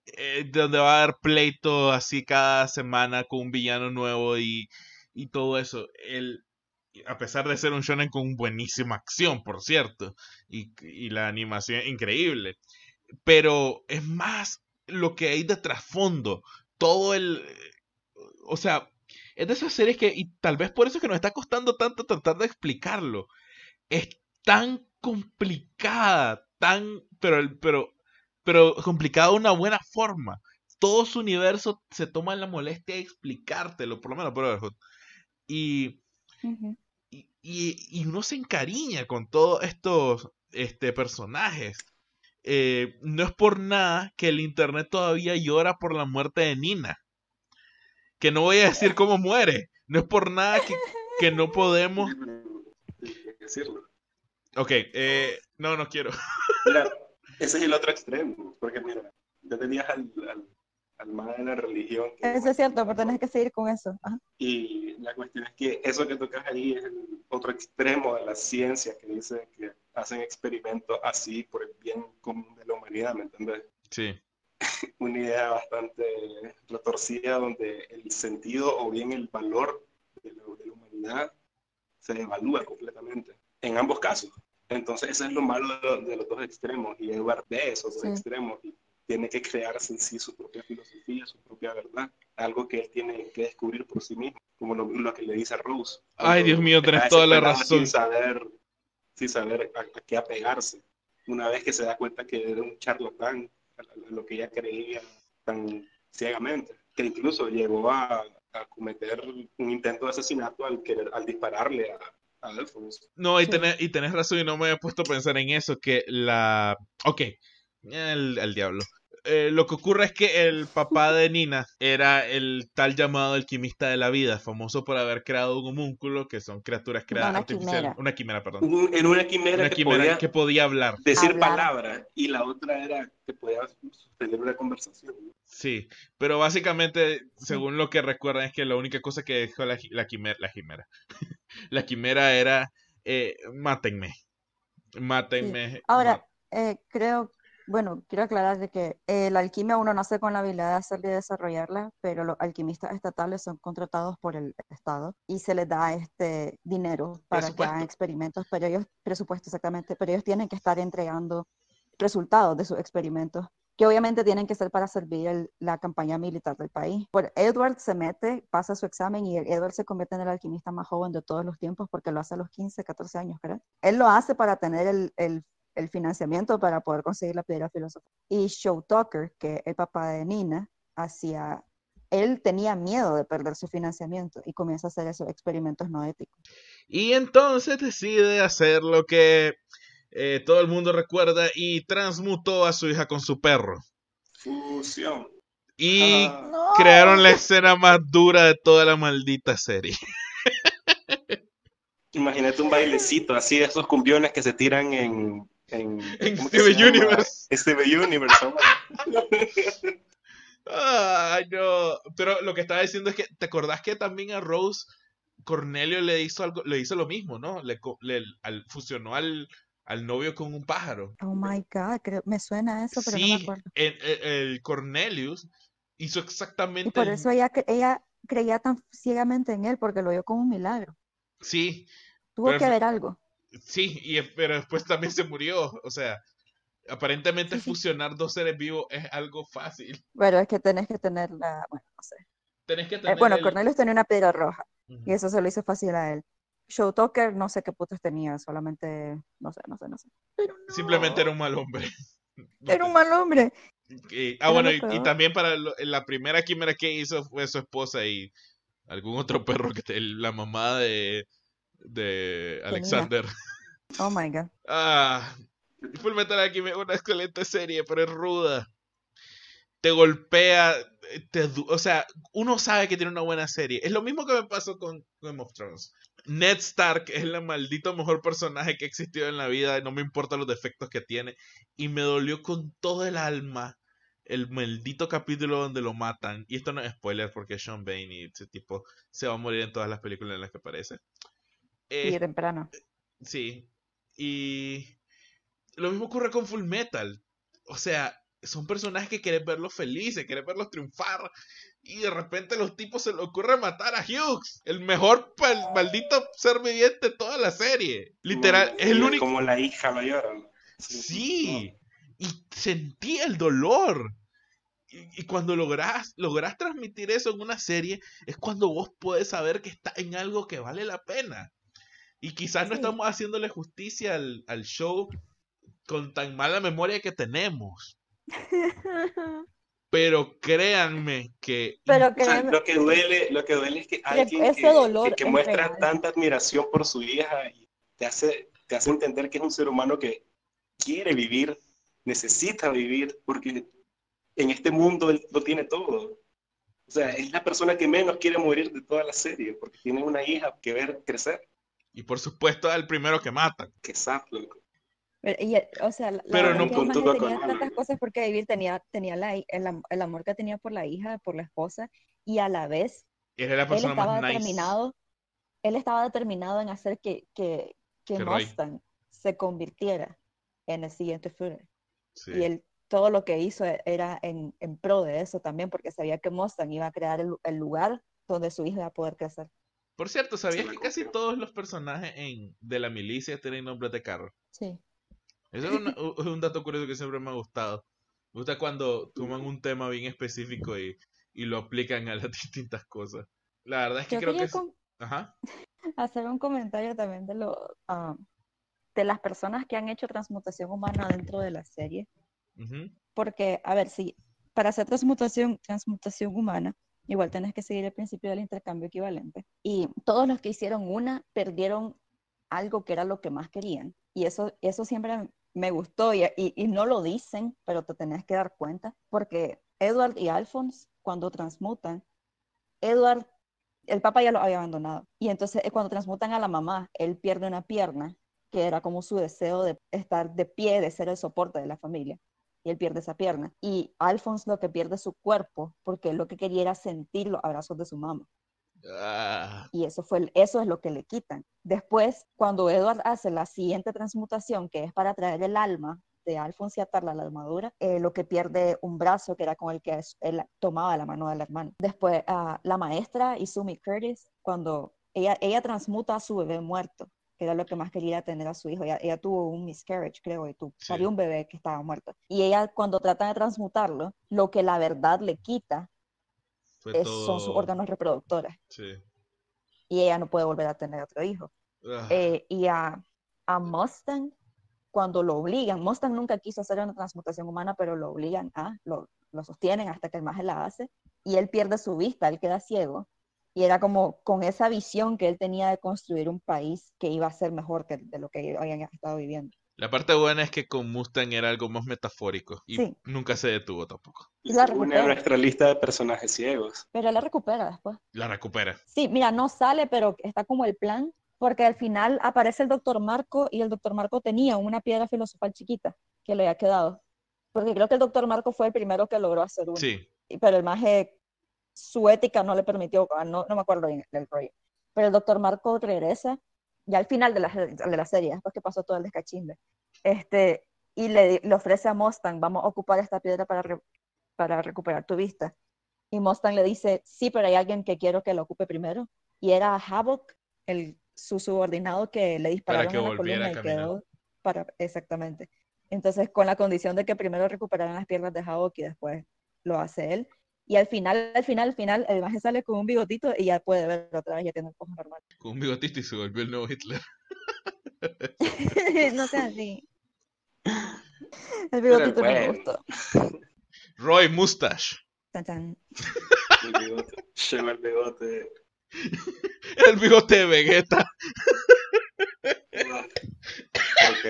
eh, donde va a haber pleito así cada semana con un villano nuevo y, y todo eso. El, a pesar de ser un shonen con buenísima acción, por cierto, y, y la animación increíble, pero es más lo que hay de trasfondo, todo el... O sea, es de esas series que, y tal vez por eso es que nos está costando tanto tratar de explicarlo, es tan complicada, tan, pero, pero, pero complicada de una buena forma. Todo su universo se toma la molestia de explicártelo, por lo menos Brotherhood. Y, y, y- y uno se encariña con todos estos este, personajes. Eh, no es por nada que el internet todavía llora por la muerte de Nina. Que no voy a decir cómo muere. No es por nada que, que no podemos. Tienes que decirlo. Ok, eh, no, no quiero. Mira, ese es el otro extremo, porque mira, ya tenías al, al, al man de la religión que- Eso es cierto, pero tenés que seguir con eso. Ajá. y la cuestión es que eso que tocas ahí es el otro extremo de la ciencia que dice que hacen experimentos así por el bien común de la humanidad, ¿me entiendes? Sí, Una idea bastante retorcida donde el sentido o bien el valor de la, de la humanidad se evalúa completamente, en ambos casos. Entonces, eso es lo malo de, de los dos extremos, y Edward ve esos dos Sí. extremos y tiene que crearse en sí su propia filosofía, su propia verdad, algo que él tiene que descubrir por sí mismo, como lo, lo que le dice a Rose. Ay, Dios mío, tenés toda la razón. Sin saber, sin saber a, a qué apegarse. Una vez que se da cuenta que era un charlatán, a, a lo que ella creía tan ciegamente, que incluso llegó a, a cometer un intento de asesinato al, querer, al dispararle a. No, y tenés, y tenés razón y no me he puesto a pensar en eso, que la... Ok, el, el diablo. Eh, lo que ocurre es que el papá de Nina era el tal llamado alquimista de la vida, famoso por haber creado un homúnculo, que son criaturas creadas una artificiales. quimera. Una quimera, perdón. Un- en una quimera, Una que quimera podía que podía hablar. decir Hablar. palabras y la otra era que podía sostener una conversación. ¿no? Sí, pero básicamente, según lo que recuerdan, es que la única cosa que dejó la, la quimera, la quimera, la quimera era, eh, mátenme, mátenme. Ahora, eh, creo, bueno, quiero aclarar de que eh, la alquimia uno nace con la habilidad de hacerla y desarrollarla, pero los alquimistas estatales son contratados por el Estado y se les da este dinero para que hagan experimentos, pero ellos, presupuesto exactamente, pero ellos tienen que estar entregando resultados de sus experimentos, que obviamente tienen que ser para servir el- la campaña militar del país. Por Edward se mete, pasa su examen y Edward se convierte en el alquimista más joven de todos los tiempos porque lo hace a los 15, 14 años, creo. Él lo hace para tener el, el el financiamiento para poder conseguir la piedra filosofal. Y Show Tucker, que el papá de Nina, hacía, él tenía miedo de perder su financiamiento y comienza a hacer esos experimentos no éticos. Y entonces decide hacer lo que eh, todo el mundo recuerda y transmutó a su hija con su perro. Fusión. Y Ah, No. crearon la escena más dura de toda la maldita serie. imagínate un bailecito así de esos cumbiones que se tiran en. En, En. Universe. Steven Universe. Ay, no. Pero lo que estaba diciendo es que, ¿te acordás que también a Rose Cornelio le hizo algo, le hizo lo mismo, ¿no? Le, co- le- al- fusionó al, al novio con un pájaro. Oh my God, creo, me suena eso, pero no me Sí, acuerdo. el, el- el Cornelius hizo exactamente Y por el- eso ella, cre- ella creía tan ciegamente en él, porque lo vio como un milagro. Sí, Tuvo Pero que ver algo. Sí, y, pero después también se murió. O sea, aparentemente fusionar dos seres vivos es algo fácil. Pero es que tenés que tener la, bueno, no sé. Tenés que Eh, tener bueno, el- Cornelius tenía una piedra roja y eso se lo hizo fácil a él. Show Tucker, no sé qué putos tenía, solamente, no sé, no sé, no sé. Pero no, Simplemente era un mal hombre. era un mal hombre. Y- ah, Era bueno, y, también para lo- la primera quimera que hizo fue su esposa y algún otro perro que te- la mamá de, de Alexander. Oh my God. Ah, Full Metal Alchemist es una excelente serie, pero es ruda. Te golpea, te o sea, uno sabe que tiene una buena serie. Es lo mismo que me pasó con Game of Thrones. Ned Stark es el maldito mejor personaje que ha existido en la vida, no me importan los defectos que tiene. Y me dolió con todo el alma el maldito capítulo donde lo matan. Y esto no es spoiler porque Sean Bain y ese tipo se va a morir en todas las películas en las que aparece. Eh, Y temprano. Sí. Y lo mismo ocurre con Full Metal. O sea, son personajes que quieren verlos felices, quieren verlos triunfar. Y de repente a los tipos se les ocurre matar a Hughes, el mejor pal- maldito ser viviente de toda la serie. Literal, Como- es el único. Como la hija lo llora. Sí. Y sentí el dolor. Y, y cuando lográs, lográs transmitir eso en una serie, es cuando vos puedes saber que está en algo que vale la pena. Y quizás no estamos haciéndole justicia al, al show con tan mala memoria que tenemos. Pero créanme que Pero O sea, créeme, lo que duele, lo que duele es que alguien ese que, dolor que- que es muestra real. tanta admiración por su hija y te hace, te hace entender que es un ser humano que quiere vivir, necesita vivir, porque en este mundo él lo tiene todo. O sea, es la persona que menos quiere morir de toda la serie, porque tiene una hija que ver crecer. Y por supuesto al primero que matan. Que zap, loco. Pero, y, o sea, la, Pero no es que el tenía con tantas algo. cosas por qué vivir, tenía, tenía la, el, am- el amor que tenía por la hija, por la esposa, y a la vez Era la él estaba más nice. determinado, él estaba determinado en hacer que, que, que. Mustang se convirtiera en el siguiente Führer. Sí. Y él, todo lo que hizo e- era en, en pro de eso también, porque sabía que Mustang iba a crear el, el lugar donde su hija iba a poder crecer. Por cierto, ¿sabías que casi todos los personajes en, de la milicia tienen nombres de carro? Sí. Eso es, una- un dato curioso que siempre me ha gustado. Me gusta cuando toman un tema bien específico y, y lo aplican a las distintas cosas. La verdad es que Yo creo que es... Ajá. hacer un comentario también de, lo, ah, de las personas que han hecho transmutación humana dentro de la serie. Porque, a ver, si para hacer transmutación, transmutación humana, igual tenés que seguir el principio del intercambio equivalente. Y todos los que hicieron una perdieron algo que era lo que más querían. Y eso, eso siempre me gustó y, y- y no lo dicen, pero te tenés que dar cuenta. Porque Edward y Alphonse, cuando transmutan, Edward, el papá ya lo había abandonado. Y entonces eh, cuando transmutan a la mamá, él pierde una pierna, que era como su deseo de estar de pie, de ser el soporte de la familia y él pierde esa pierna. Y Alphonse lo que pierde es su cuerpo, porque él lo que quería era sentir los abrazos de su mamá. Ah, Y eso, fue, eso es lo que le quitan. Después, cuando Edward hace la siguiente transmutación, que es para traer el alma de Alphonse y atarla a la armadura, eh, lo que pierde un brazo, que era con el que él tomaba la mano del hermano. Después, ah, la maestra Izumi Curtis, cuando ella, ella transmuta a su bebé muerto, que era lo que más quería tener a su hijo. Ella, ella tuvo un miscarriage, creo, y tu, Sí. un bebé que estaba muerto. Y ella, cuando trata de transmutarlo, lo que la verdad le quita es- son sus todo- órganos reproductores. Sí. Y ella no puede volver a tener otro hijo. Ah, Eh, y a, a Mustang, cuando lo obligan, Mustang nunca quiso hacer una transmutación humana, pero lo obligan a, lo, lo sostienen hasta que el maje la hace, y él pierde su vista, él queda ciego. Y era como con esa visión que él tenía de construir un país que iba a ser mejor que de lo que habían estado viviendo. La parte buena es que con Mustang era algo más metafórico y Sí. nunca se detuvo tampoco. Y la Une a recupera. nuestra lista de personajes ciegos. Pero él la recupera después. La recupera. Sí, mira, no sale, pero está como el plan, porque al final aparece el doctor Marco y el doctor Marco tenía una piedra filosofal chiquita que le había quedado. Porque creo que el doctor Marco fue el primero que logró hacer uno. Sí. pero el maje, su ética no le permitió, ah, no, no me acuerdo bien del rollo. Pero el doctor Marco regresa, ya al final de la, de la serie, después que pasó todo el descachimbe, este, y le, le ofrece a Mustang, vamos a ocupar esta piedra para, re- para recuperar tu vista. Y Mustang le dice, sí, pero hay alguien que quiero que lo ocupe primero. Y era Havoc, el, su subordinado que le dispararon que en la volviera columna a y quedó para, exactamente. Entonces, con la condición de que primero recuperaran las piernas de Havoc y después lo hace él. Y al final, al final, al final, el maje sale con un bigotito y ya puede ver otra vez, ya tiene el ojo normal. Con un bigotito y se volvió el nuevo Hitler. no sea así. El bigotito no me gustó. Roy Mustache. Chan, chan. El bigote. Lleva el bigote. El bigote de Vegeta. Ok.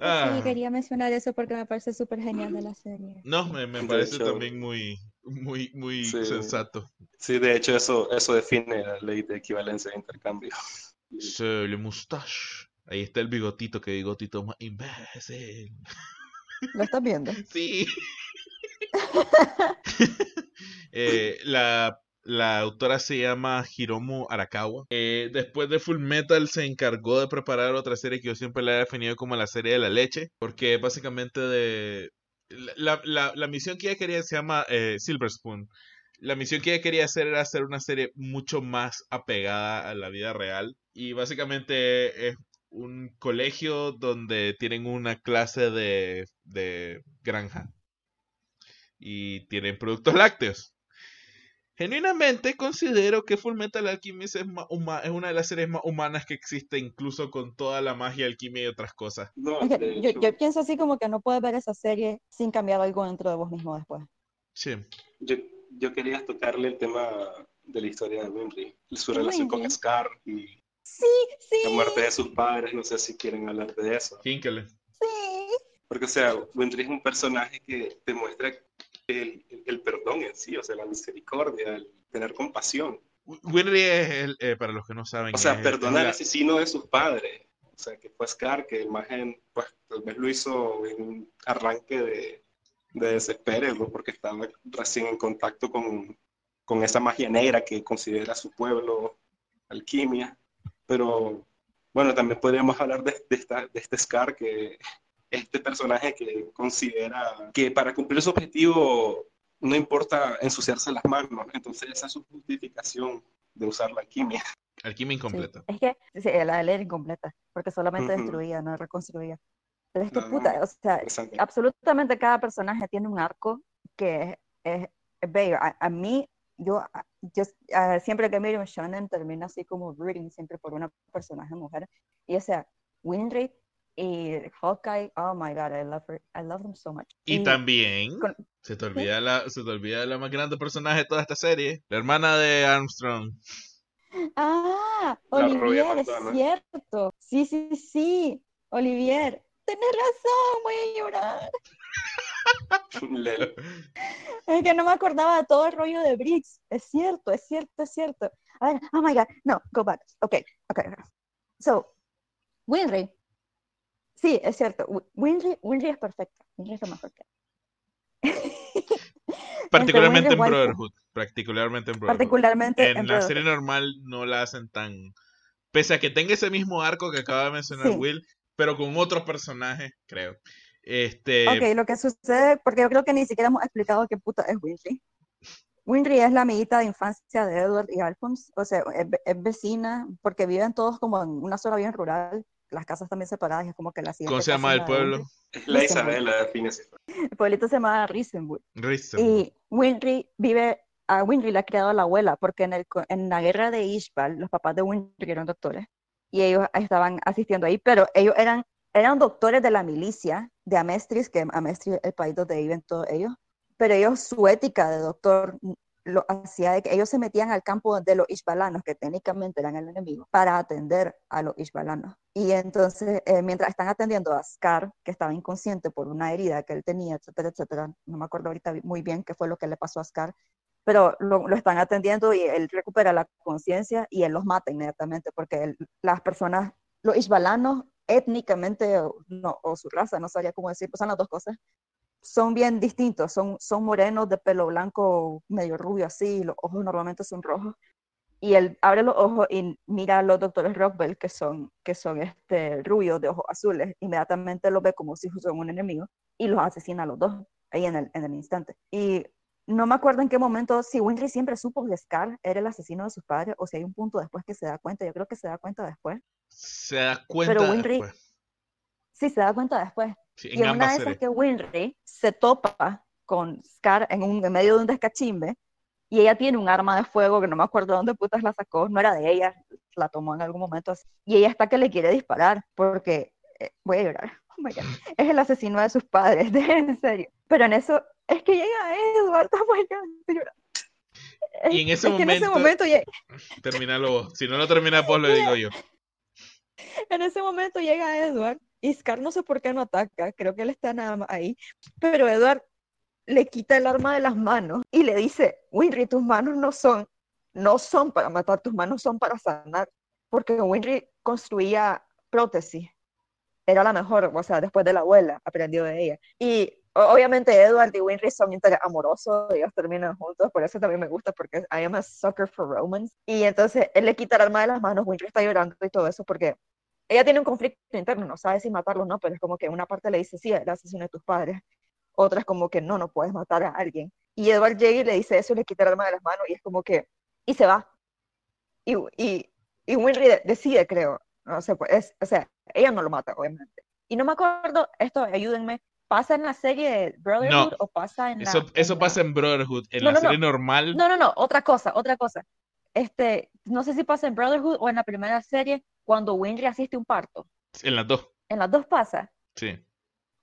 Ah. Sí, quería mencionar eso porque me parece súper genial de la serie. No, me, me parece hecho- también muy, muy, muy Sí. sensato. Sí, de hecho, eso, eso define la ley de equivalencia de intercambio. C'est le moustache. Ahí está el bigotito, que bigotito más imbécil. ¿Lo estás viendo? Sí. Eh, la, la autora se llama Hiromu Arakawa. Eh, después de Full Metal se encargó de preparar otra serie que yo siempre la he definido como la serie de la leche, porque básicamente de... La, la- la misión que ella quería se llama eh, Silver Spoon. La misión que ella quería hacer era hacer una serie mucho más apegada a la vida real. Y básicamente es un colegio donde tienen una clase de, de granja. Y tienen productos lácteos. Genuinamente considero que Fullmetal Alchemist es, es una de las series más humanas que existe, incluso con toda la magia, alquimia y otras cosas. No, Es que de yo, yo pienso así como que no puedes ver esa serie sin cambiar algo dentro de vos mismo después. Sí. yo, yo quería tocarle el tema de la historia de Winry, su relación con Winry. Scar y Sí, sí, la muerte de sus padres. No sé si quieren hablar de eso. Hinkele. sí. Porque, o sea, Winry es un personaje que demuestra el, el- el perdón en sí, o sea, la misericordia, el tener compasión. Wi- Winry es, el, eh, para los que no saben, O sea, es- perdona al asesino de sus padres. O sea, que fue Scar, que el imagen, pues, tal vez lo hizo en un arranque de, de desespero, pues, porque estaba recién en contacto con, con esa magia negra que considera su pueblo alquimia. Pero, bueno, también podríamos hablar de, de esta, de este Scar, que este personaje que considera que para cumplir su objetivo no importa ensuciarse las manos. Entonces, esa es su justificación de usar la alquimia. alquimia Sí, incompleta. Es que sí, la leer incompleta, porque solamente Ujú. destruía, no reconstruía. Pero es que No, puta, o sea, absolutamente cada personaje tiene un arco que es, es- bello. A, a mí, yo, yo a- siempre que miro un shonen termino así como rooting siempre por una personaje mujer. Y o sea, Winry y Hawkeye, oh my god, I love her, I love them so much. Y también con- se te olvida la, se te olvida la más grande personaje de toda esta serie, la hermana de Armstrong. Ah, La Olivier, es cierto. Sí, sí, sí, Olivier. Tenés razón, voy a llorar. Es que no me acordaba de todo el rollo de Briggs. Es cierto, es cierto, es cierto. A ver, oh my God, no, go back. Ok. ok. So, Winry. Sí, es cierto. Wi- Winry, Winry es perfecta. Winry es lo mejor que hay. Particularmente en. Brotherhood. Particularmente en Brotherhood. Particularmente en en la Brotherhood. serie normal no la hacen tan. Pese a que tenga ese mismo arco que acaba de mencionar Sí. Will, pero con otro personaje, creo. Este. Ok, lo que sucede, porque yo creo que ni siquiera hemos explicado qué puta es Winry. Winry es la amiguita de infancia de Edward y Alphonse, o sea, es, es vecina, porque viven todos como en una zona bien rural, las casas también separadas, y es como que la siguiente ¿Cómo se llama el pueblo? La. Isabela Ferb. El pueblito se llama Risenwood. Risenwood. Y Winry vive, a Winry la ha creado la abuela, porque en, el, en la guerra de Ishbal, los papás de Winry eran doctores, y ellos estaban asistiendo ahí, pero ellos eran, eran doctores de la milicia de Amestris, que Amestris es el país donde viven todos ellos, pero ellos su ética de doctor lo hacía de que ellos se metían al campo de los ishbalanos, que técnicamente eran el enemigo, para atender a los ishbalanos. Y entonces, eh, mientras están atendiendo a Scar, que estaba inconsciente por una herida que él tenía, etcétera, etcétera, no me acuerdo ahorita muy bien qué fue lo que le pasó a Scar, pero lo, están atendiendo y él recupera la conciencia y él los mata inmediatamente, porque las personas, los ishbalanos, étnicamente, no, o su raza, no sabría cómo decir, son las dos cosas, son bien distintos, son, son morenos de pelo blanco, medio rubio así, los ojos normalmente son rojos. Y él abre los ojos y mira a los doctores Rockwell, que son, que son este, rubios de ojos azules. Inmediatamente los ve como si fuesen un enemigo y los asesina a los dos, ahí en el, en el instante. Y no me acuerdo en qué momento, si Winry siempre supo que Scar era el asesino de sus padres, o si hay un punto después que se da cuenta, yo creo que se da cuenta después. Se da cuenta Pero Winry- después. Sí, se da cuenta después. Sí, Y en una de esas series. que Winry se topa con Scar en, un, en medio de un descachimbe y ella tiene un arma de fuego que no me acuerdo dónde putas la sacó, no era de ella, la tomó en algún momento así. Y ella está que le quiere disparar porque, eh, voy a llorar, oh my God, es el asesino de sus padres, de, en serio. Pero en eso, es que llega Edward, oh my God. Y en ese es que en ese momento- momento llega- Terminalo vos. Si no lo terminas vos, lo digo yo. En ese momento llega Edward y no sé por qué no ataca, creo que él está nada más ahí, pero Edward le quita el arma de las manos y le dice, Winry, tus manos no son, no son para matar, tus manos son para sanar, porque Winry construía prótesis, era la mejor, o sea, después de la abuela, aprendió de ella. Y obviamente Edward y Winry son amorosos, ellos terminan juntos, por eso también me gusta, porque I am a sucker for romance. Y entonces él le quita el arma de las manos, Winry está llorando y todo eso, porque ella tiene un conflicto interno, no sabe si matarlo o no, pero es como que una parte le dice, sí, el asesino de tus padres, otra es como que no, no puedes matar a alguien. Y Edward llega y le dice eso y le quita el arma de las manos y es como que, y se va. Y, y, y Winry de- decide, creo, no sé, pues, es- o sea, ella no lo mata, obviamente. Y no me acuerdo, esto, ayúdenme, ¿pasa en la serie de Brotherhood No. o pasa en la... Eso, eso en la- pasa en Brotherhood. En No, la no. serie normal, No, no, no, otra cosa, otra cosa. Este, no sé si pasa en Brotherhood o en la primera serie cuando Winry asiste a un parto. en las dos. En las dos pasa. Sí.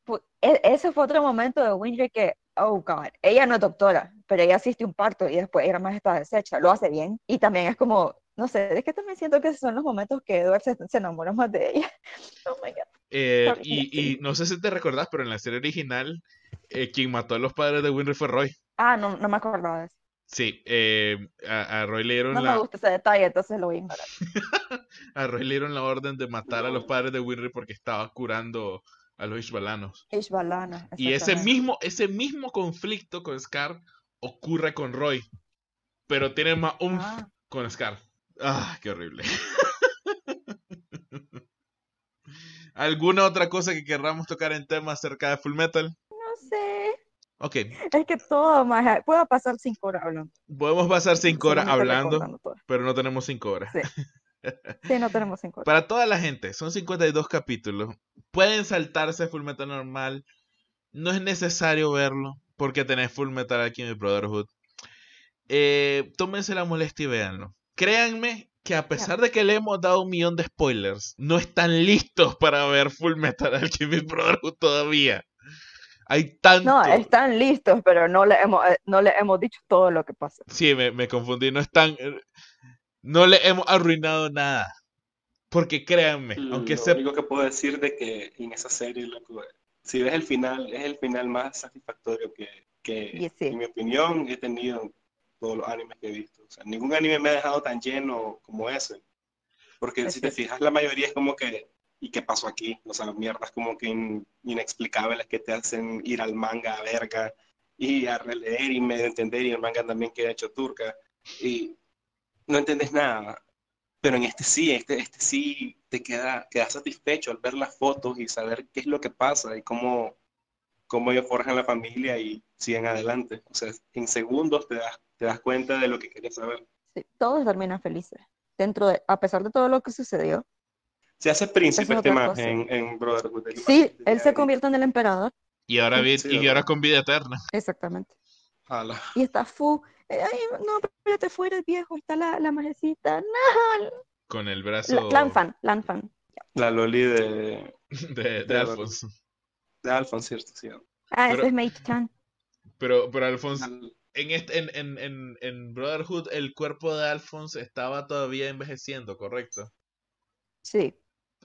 Pu- e- ese fue otro momento de Winry que, oh God, ella no es doctora, pero ella asiste a un parto y después ella más está deshecha, lo hace bien. Y también es como, no sé, es que también siento que esos son los momentos que Edward se, se enamora más de ella. Oh my God. Eh, y, y no sé si te recordás, pero en la serie original, eh, quien mató a los padres de Winry fue Roy. Ah, no, no me acordaba de eso. Sí, eh, a, a Roy le dieron No la, me gusta ese detalle, entonces lo voy a ignorar. a Roy le dieron la orden de matar a los padres de Winry porque estaba curando a los Ishbalanos. Ishbalana. Y ese mismo, ese mismo conflicto con Scar ocurre con Roy. Pero tiene más umf Ah. con Scar. Ah, qué horrible. ¿Alguna otra cosa que querramos tocar en tema acerca de Full Metal? No sé, Ok, es que todo más, puedo pasar cinco horas hablando. podemos pasar cinco horas hablando, pero no tenemos cinco horas. Sí. Sí, no tenemos cinco horas. Para toda la gente, son 52 capítulos. Pueden saltarse Full Metal normal. No es necesario verlo porque tenés Full Metal aquí en el Brotherhood. Eh, tómense la molestia y véanlo. Créanme que a pesar de que le hemos dado un millón de spoilers, no están listos para ver Full Metal Alchemist Brotherhood todavía. Hay tanto. No, están listos, pero no le hemos, eh, no le hemos dicho todo lo que pasa. Sí, me, me confundí. No están. eh, No le hemos arruinado nada. Porque créanme, aunque Lo se único que puedo decir de que en esa serie, loco, si ves el final, es el final más satisfactorio que, que Y sí. en mi opinión, he tenido en todos los animes que he visto. O sea, ningún anime me ha dejado tan lleno como ese. Porque Es si te fijas, la mayoría es como que, ¿y qué pasó aquí? O sea, mierdas como que in- inexplicables que te hacen ir al manga a verga y a releer y medio entender, y el manga también queda hecho turca. Y no entendés nada. Pero en este sí, este, este sí te queda, quedas satisfecho al ver las fotos y saber qué es lo que pasa y cómo, cómo ellos forjan la familia y siguen adelante. O sea, en segundos te das, te das cuenta de lo que querías saber. Sí, todos terminan felices. Dentro de, a pesar de todo lo que sucedió. Se hace príncipe es este cosa. en, en Brotherhood. Sí, él se convierte en el emperador. Y ahora, Sí, y ahora con vida eterna. Exactamente. Ala. Y está Fu. eh, Ay, no, espérate, fuera el viejo. Está la, la majecita. No. con el La- brazo Lanfan, Lanfan. La Loli de, de, de de- Alphonse. de Alphonse, ¿cierto? Sí. Ah, Pero- ese es Mate Chan. Pero, pero Alphonse, Al- en, este, en, en, en, en Brotherhood, el cuerpo de Alphonse estaba todavía envejeciendo, ¿correcto? Sí.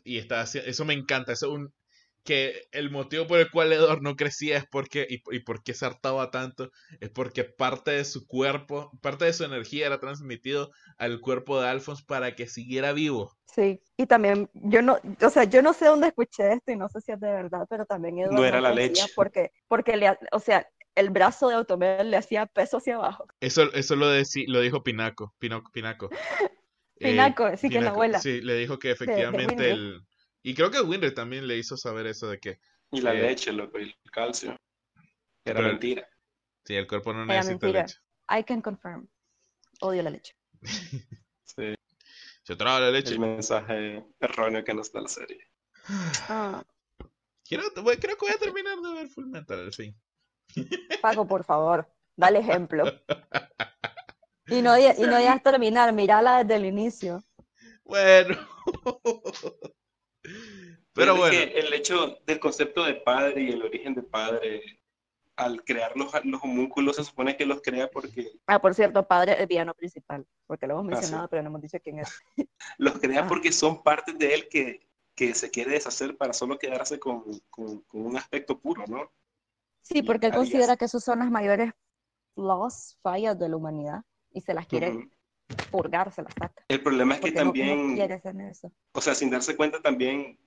Y está eso me encanta, eso es un que el motivo por el cual Edward no crecía es porque y, y por qué se hartaba tanto es porque parte de su cuerpo, parte de su energía era transmitido al cuerpo de Alphonse para que siguiera vivo. Sí, y también yo no, o sea, yo no sé dónde escuché esto y no sé si es de verdad, pero también Edward No era la crecía leche. porque, porque le, o sea, el brazo de Automel le hacía peso hacia abajo. Eso, eso lo, deci- lo dijo Pinaco, Pinoc- Pinaco. Eh, Pinaco, sí que es la abuela. Sí, le dijo que de efectivamente Winry. el... Y creo que Winry también le hizo saber eso de que Y la Eh, leche, loco, y el calcio. Era pero- mentira. sí, el cuerpo no Era necesita mentira. leche. I can confirm. Odio la leche. Sí, Se traga la leche. el mensaje erróneo que nos da la serie. Ah, Quiero, voy- creo que voy a terminar de ver Full Metal al fin. Paco, por favor, dale ejemplo. Y no, y no digas terminar, mirala desde el inicio. Bueno. Pero bueno, que el hecho del concepto de padre y el origen de padre, al crear los, los homúnculos, se supone que los crea porque Ah, por cierto, padre el villano principal, porque lo hemos Ah, sí. mencionado, pero no hemos dicho quién es. los crea Ah. porque son partes de él que, que se quiere deshacer para solo quedarse con, con- con un aspecto puro, ¿no? Sí, porque él Arias. considera que esos son las mayores flaws, fallas de la humanidad y se las quiere Ujú. purgar, se las saca. El problema es que Porque no- no también, quiere hacer eso. o sea, sin darse cuenta también,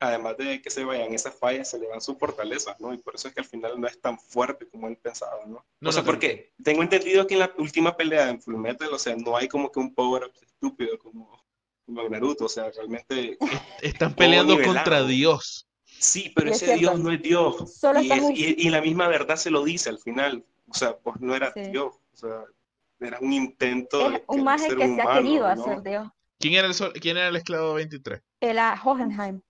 además de que se vayan esas fallas, se le van sus fortalezas, ¿no? Y por eso es que al final no es tan fuerte como él pensaba, ¿no? No, o sea, no, porque tengo entendido que en la última pelea en Fullmetal, o sea, no hay como que un power-up estúpido como, como Naruto, o sea, realmente están peleando contra Dios. sí, pero ese cierto. Dios no es Dios. Solo y, es- estamos- y- y la misma verdad se lo dice al final, o sea, pues no era Sí. Dios, o sea, era un intento de un maje ser que se ha querido ¿no? hacer Dios. ¿Quién era el, sol- ¿quién era el esclavo 23? Era Hohenheim,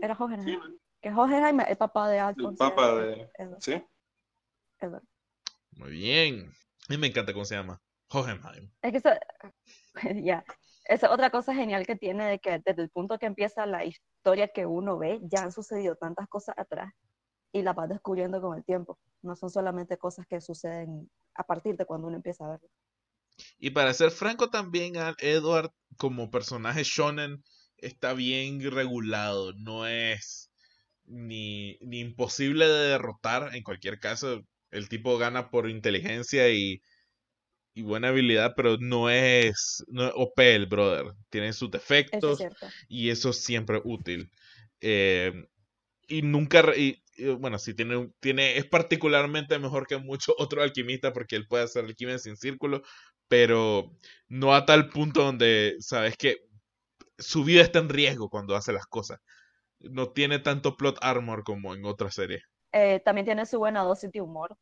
era Sí, Hohenheim. Que Hohenheim es el papá de el Alphonse. papa Edward- de... Edward- ¿Sí? Edward. Muy bien. A mí me encanta cómo se llama. Hohenheim. Es que eso, ya, esa es otra cosa genial que tiene de que desde el punto que empieza la historia que uno ve, ya han sucedido tantas cosas atrás y las vas descubriendo con el tiempo. No son solamente cosas que suceden a partir de cuando uno empieza a verlo. Y para ser franco también, Edward como personaje shonen está bien regulado. No es ni, ni imposible de derrotar. En cualquier caso, el tipo gana por inteligencia y, y buena habilidad, pero no es, no es OP el brother. Tiene sus Eso es defectos y eso es siempre útil. Eh, y nunca, y, bueno, sí, tiene, un- tiene, es particularmente mejor que muchos otros alquimistas porque él puede hacer alquimia sin círculo, pero no a tal punto donde, sabes que su vida está en riesgo cuando hace las cosas. No tiene tanto plot armor como en otras series. Eh, también tiene su buena dosis de humor.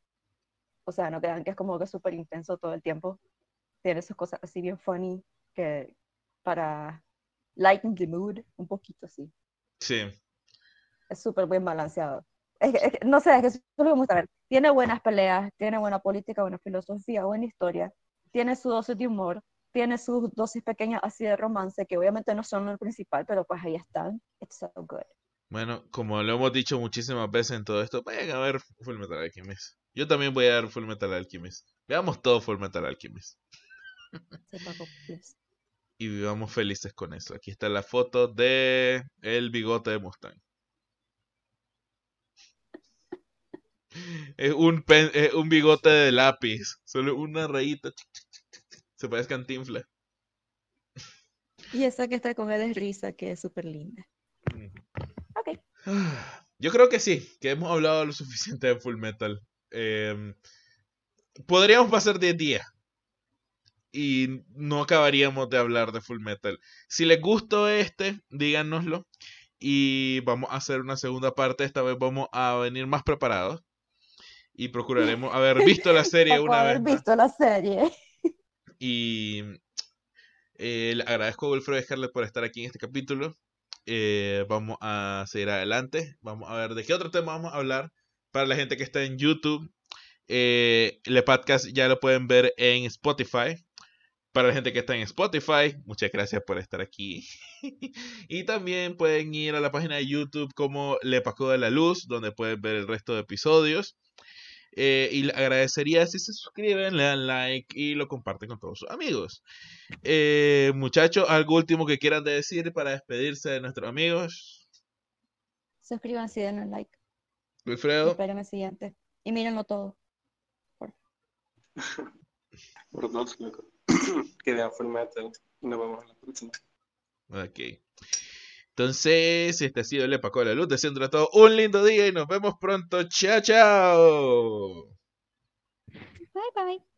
O sea, no crean que es como que súper intenso todo el tiempo. Tiene sus cosas así bien funny que para lighten the mood, un poquito así. Sí, es súper bien balanceado. Es es no sé, es que eso es lo que me gusta ver. Tiene buenas peleas, tiene buena política, buena filosofía, buena historia, tiene su dosis de humor, tiene sus dosis pequeñas así de romance, que obviamente no son el principal, pero pues ahí están. It's so good. bueno, como lo hemos dicho muchísimas veces en todo esto, vayan a ver Full Metal Alchemist. Yo también voy a ver Full Metal Alchemist. Veamos todo Full Metal Alchemist. Sí, Paco, please. y vivamos felices con eso. Aquí está la foto de el bigote de Mustang. Es un, pen- es un bigote de lápiz, solo una rayita. Se parece cantinfla. Y esa que está con él es Risa, que es súper linda. Ok. Yo creo que sí, que hemos hablado lo suficiente de Full Metal. Em, podríamos pasar 10 días y no acabaríamos de hablar de Full Metal. Si les gustó este, díganoslo y vamos a hacer una segunda parte. Esta vez vamos a venir más preparados y procuraremos haber visto la serie Paco, una haber vez más. visto la serie. Y eh, le agradezco a Wilfredo Scarlett por estar aquí en este capítulo. Eh, vamos a seguir adelante. Vamos a ver de qué otro tema vamos a hablar. Para la gente que está en YouTube, eh, el podcast ya lo pueden ver en Spotify. Para la gente que está en Spotify, muchas gracias por estar aquí. y también pueden ir a la página de YouTube como Le Pasó de la Luz, donde pueden ver el resto de episodios. Eh, y le agradecería si se suscriben, le dan like y lo comparten con todos sus amigos. Eh, muchachos, ¿algo último que quieran decir para despedirse de nuestros amigos? Suscríbanse y denle un like. Wilfredo. Esperen el siguiente. Y mírenlo todo. Por loco. que vean Full Metal. Nos vemos en la próxima. Ok. Entonces, este ha sido el Epaco de la Luz, deseando a todos un lindo día y nos vemos pronto. Chao, chao. Bye bye.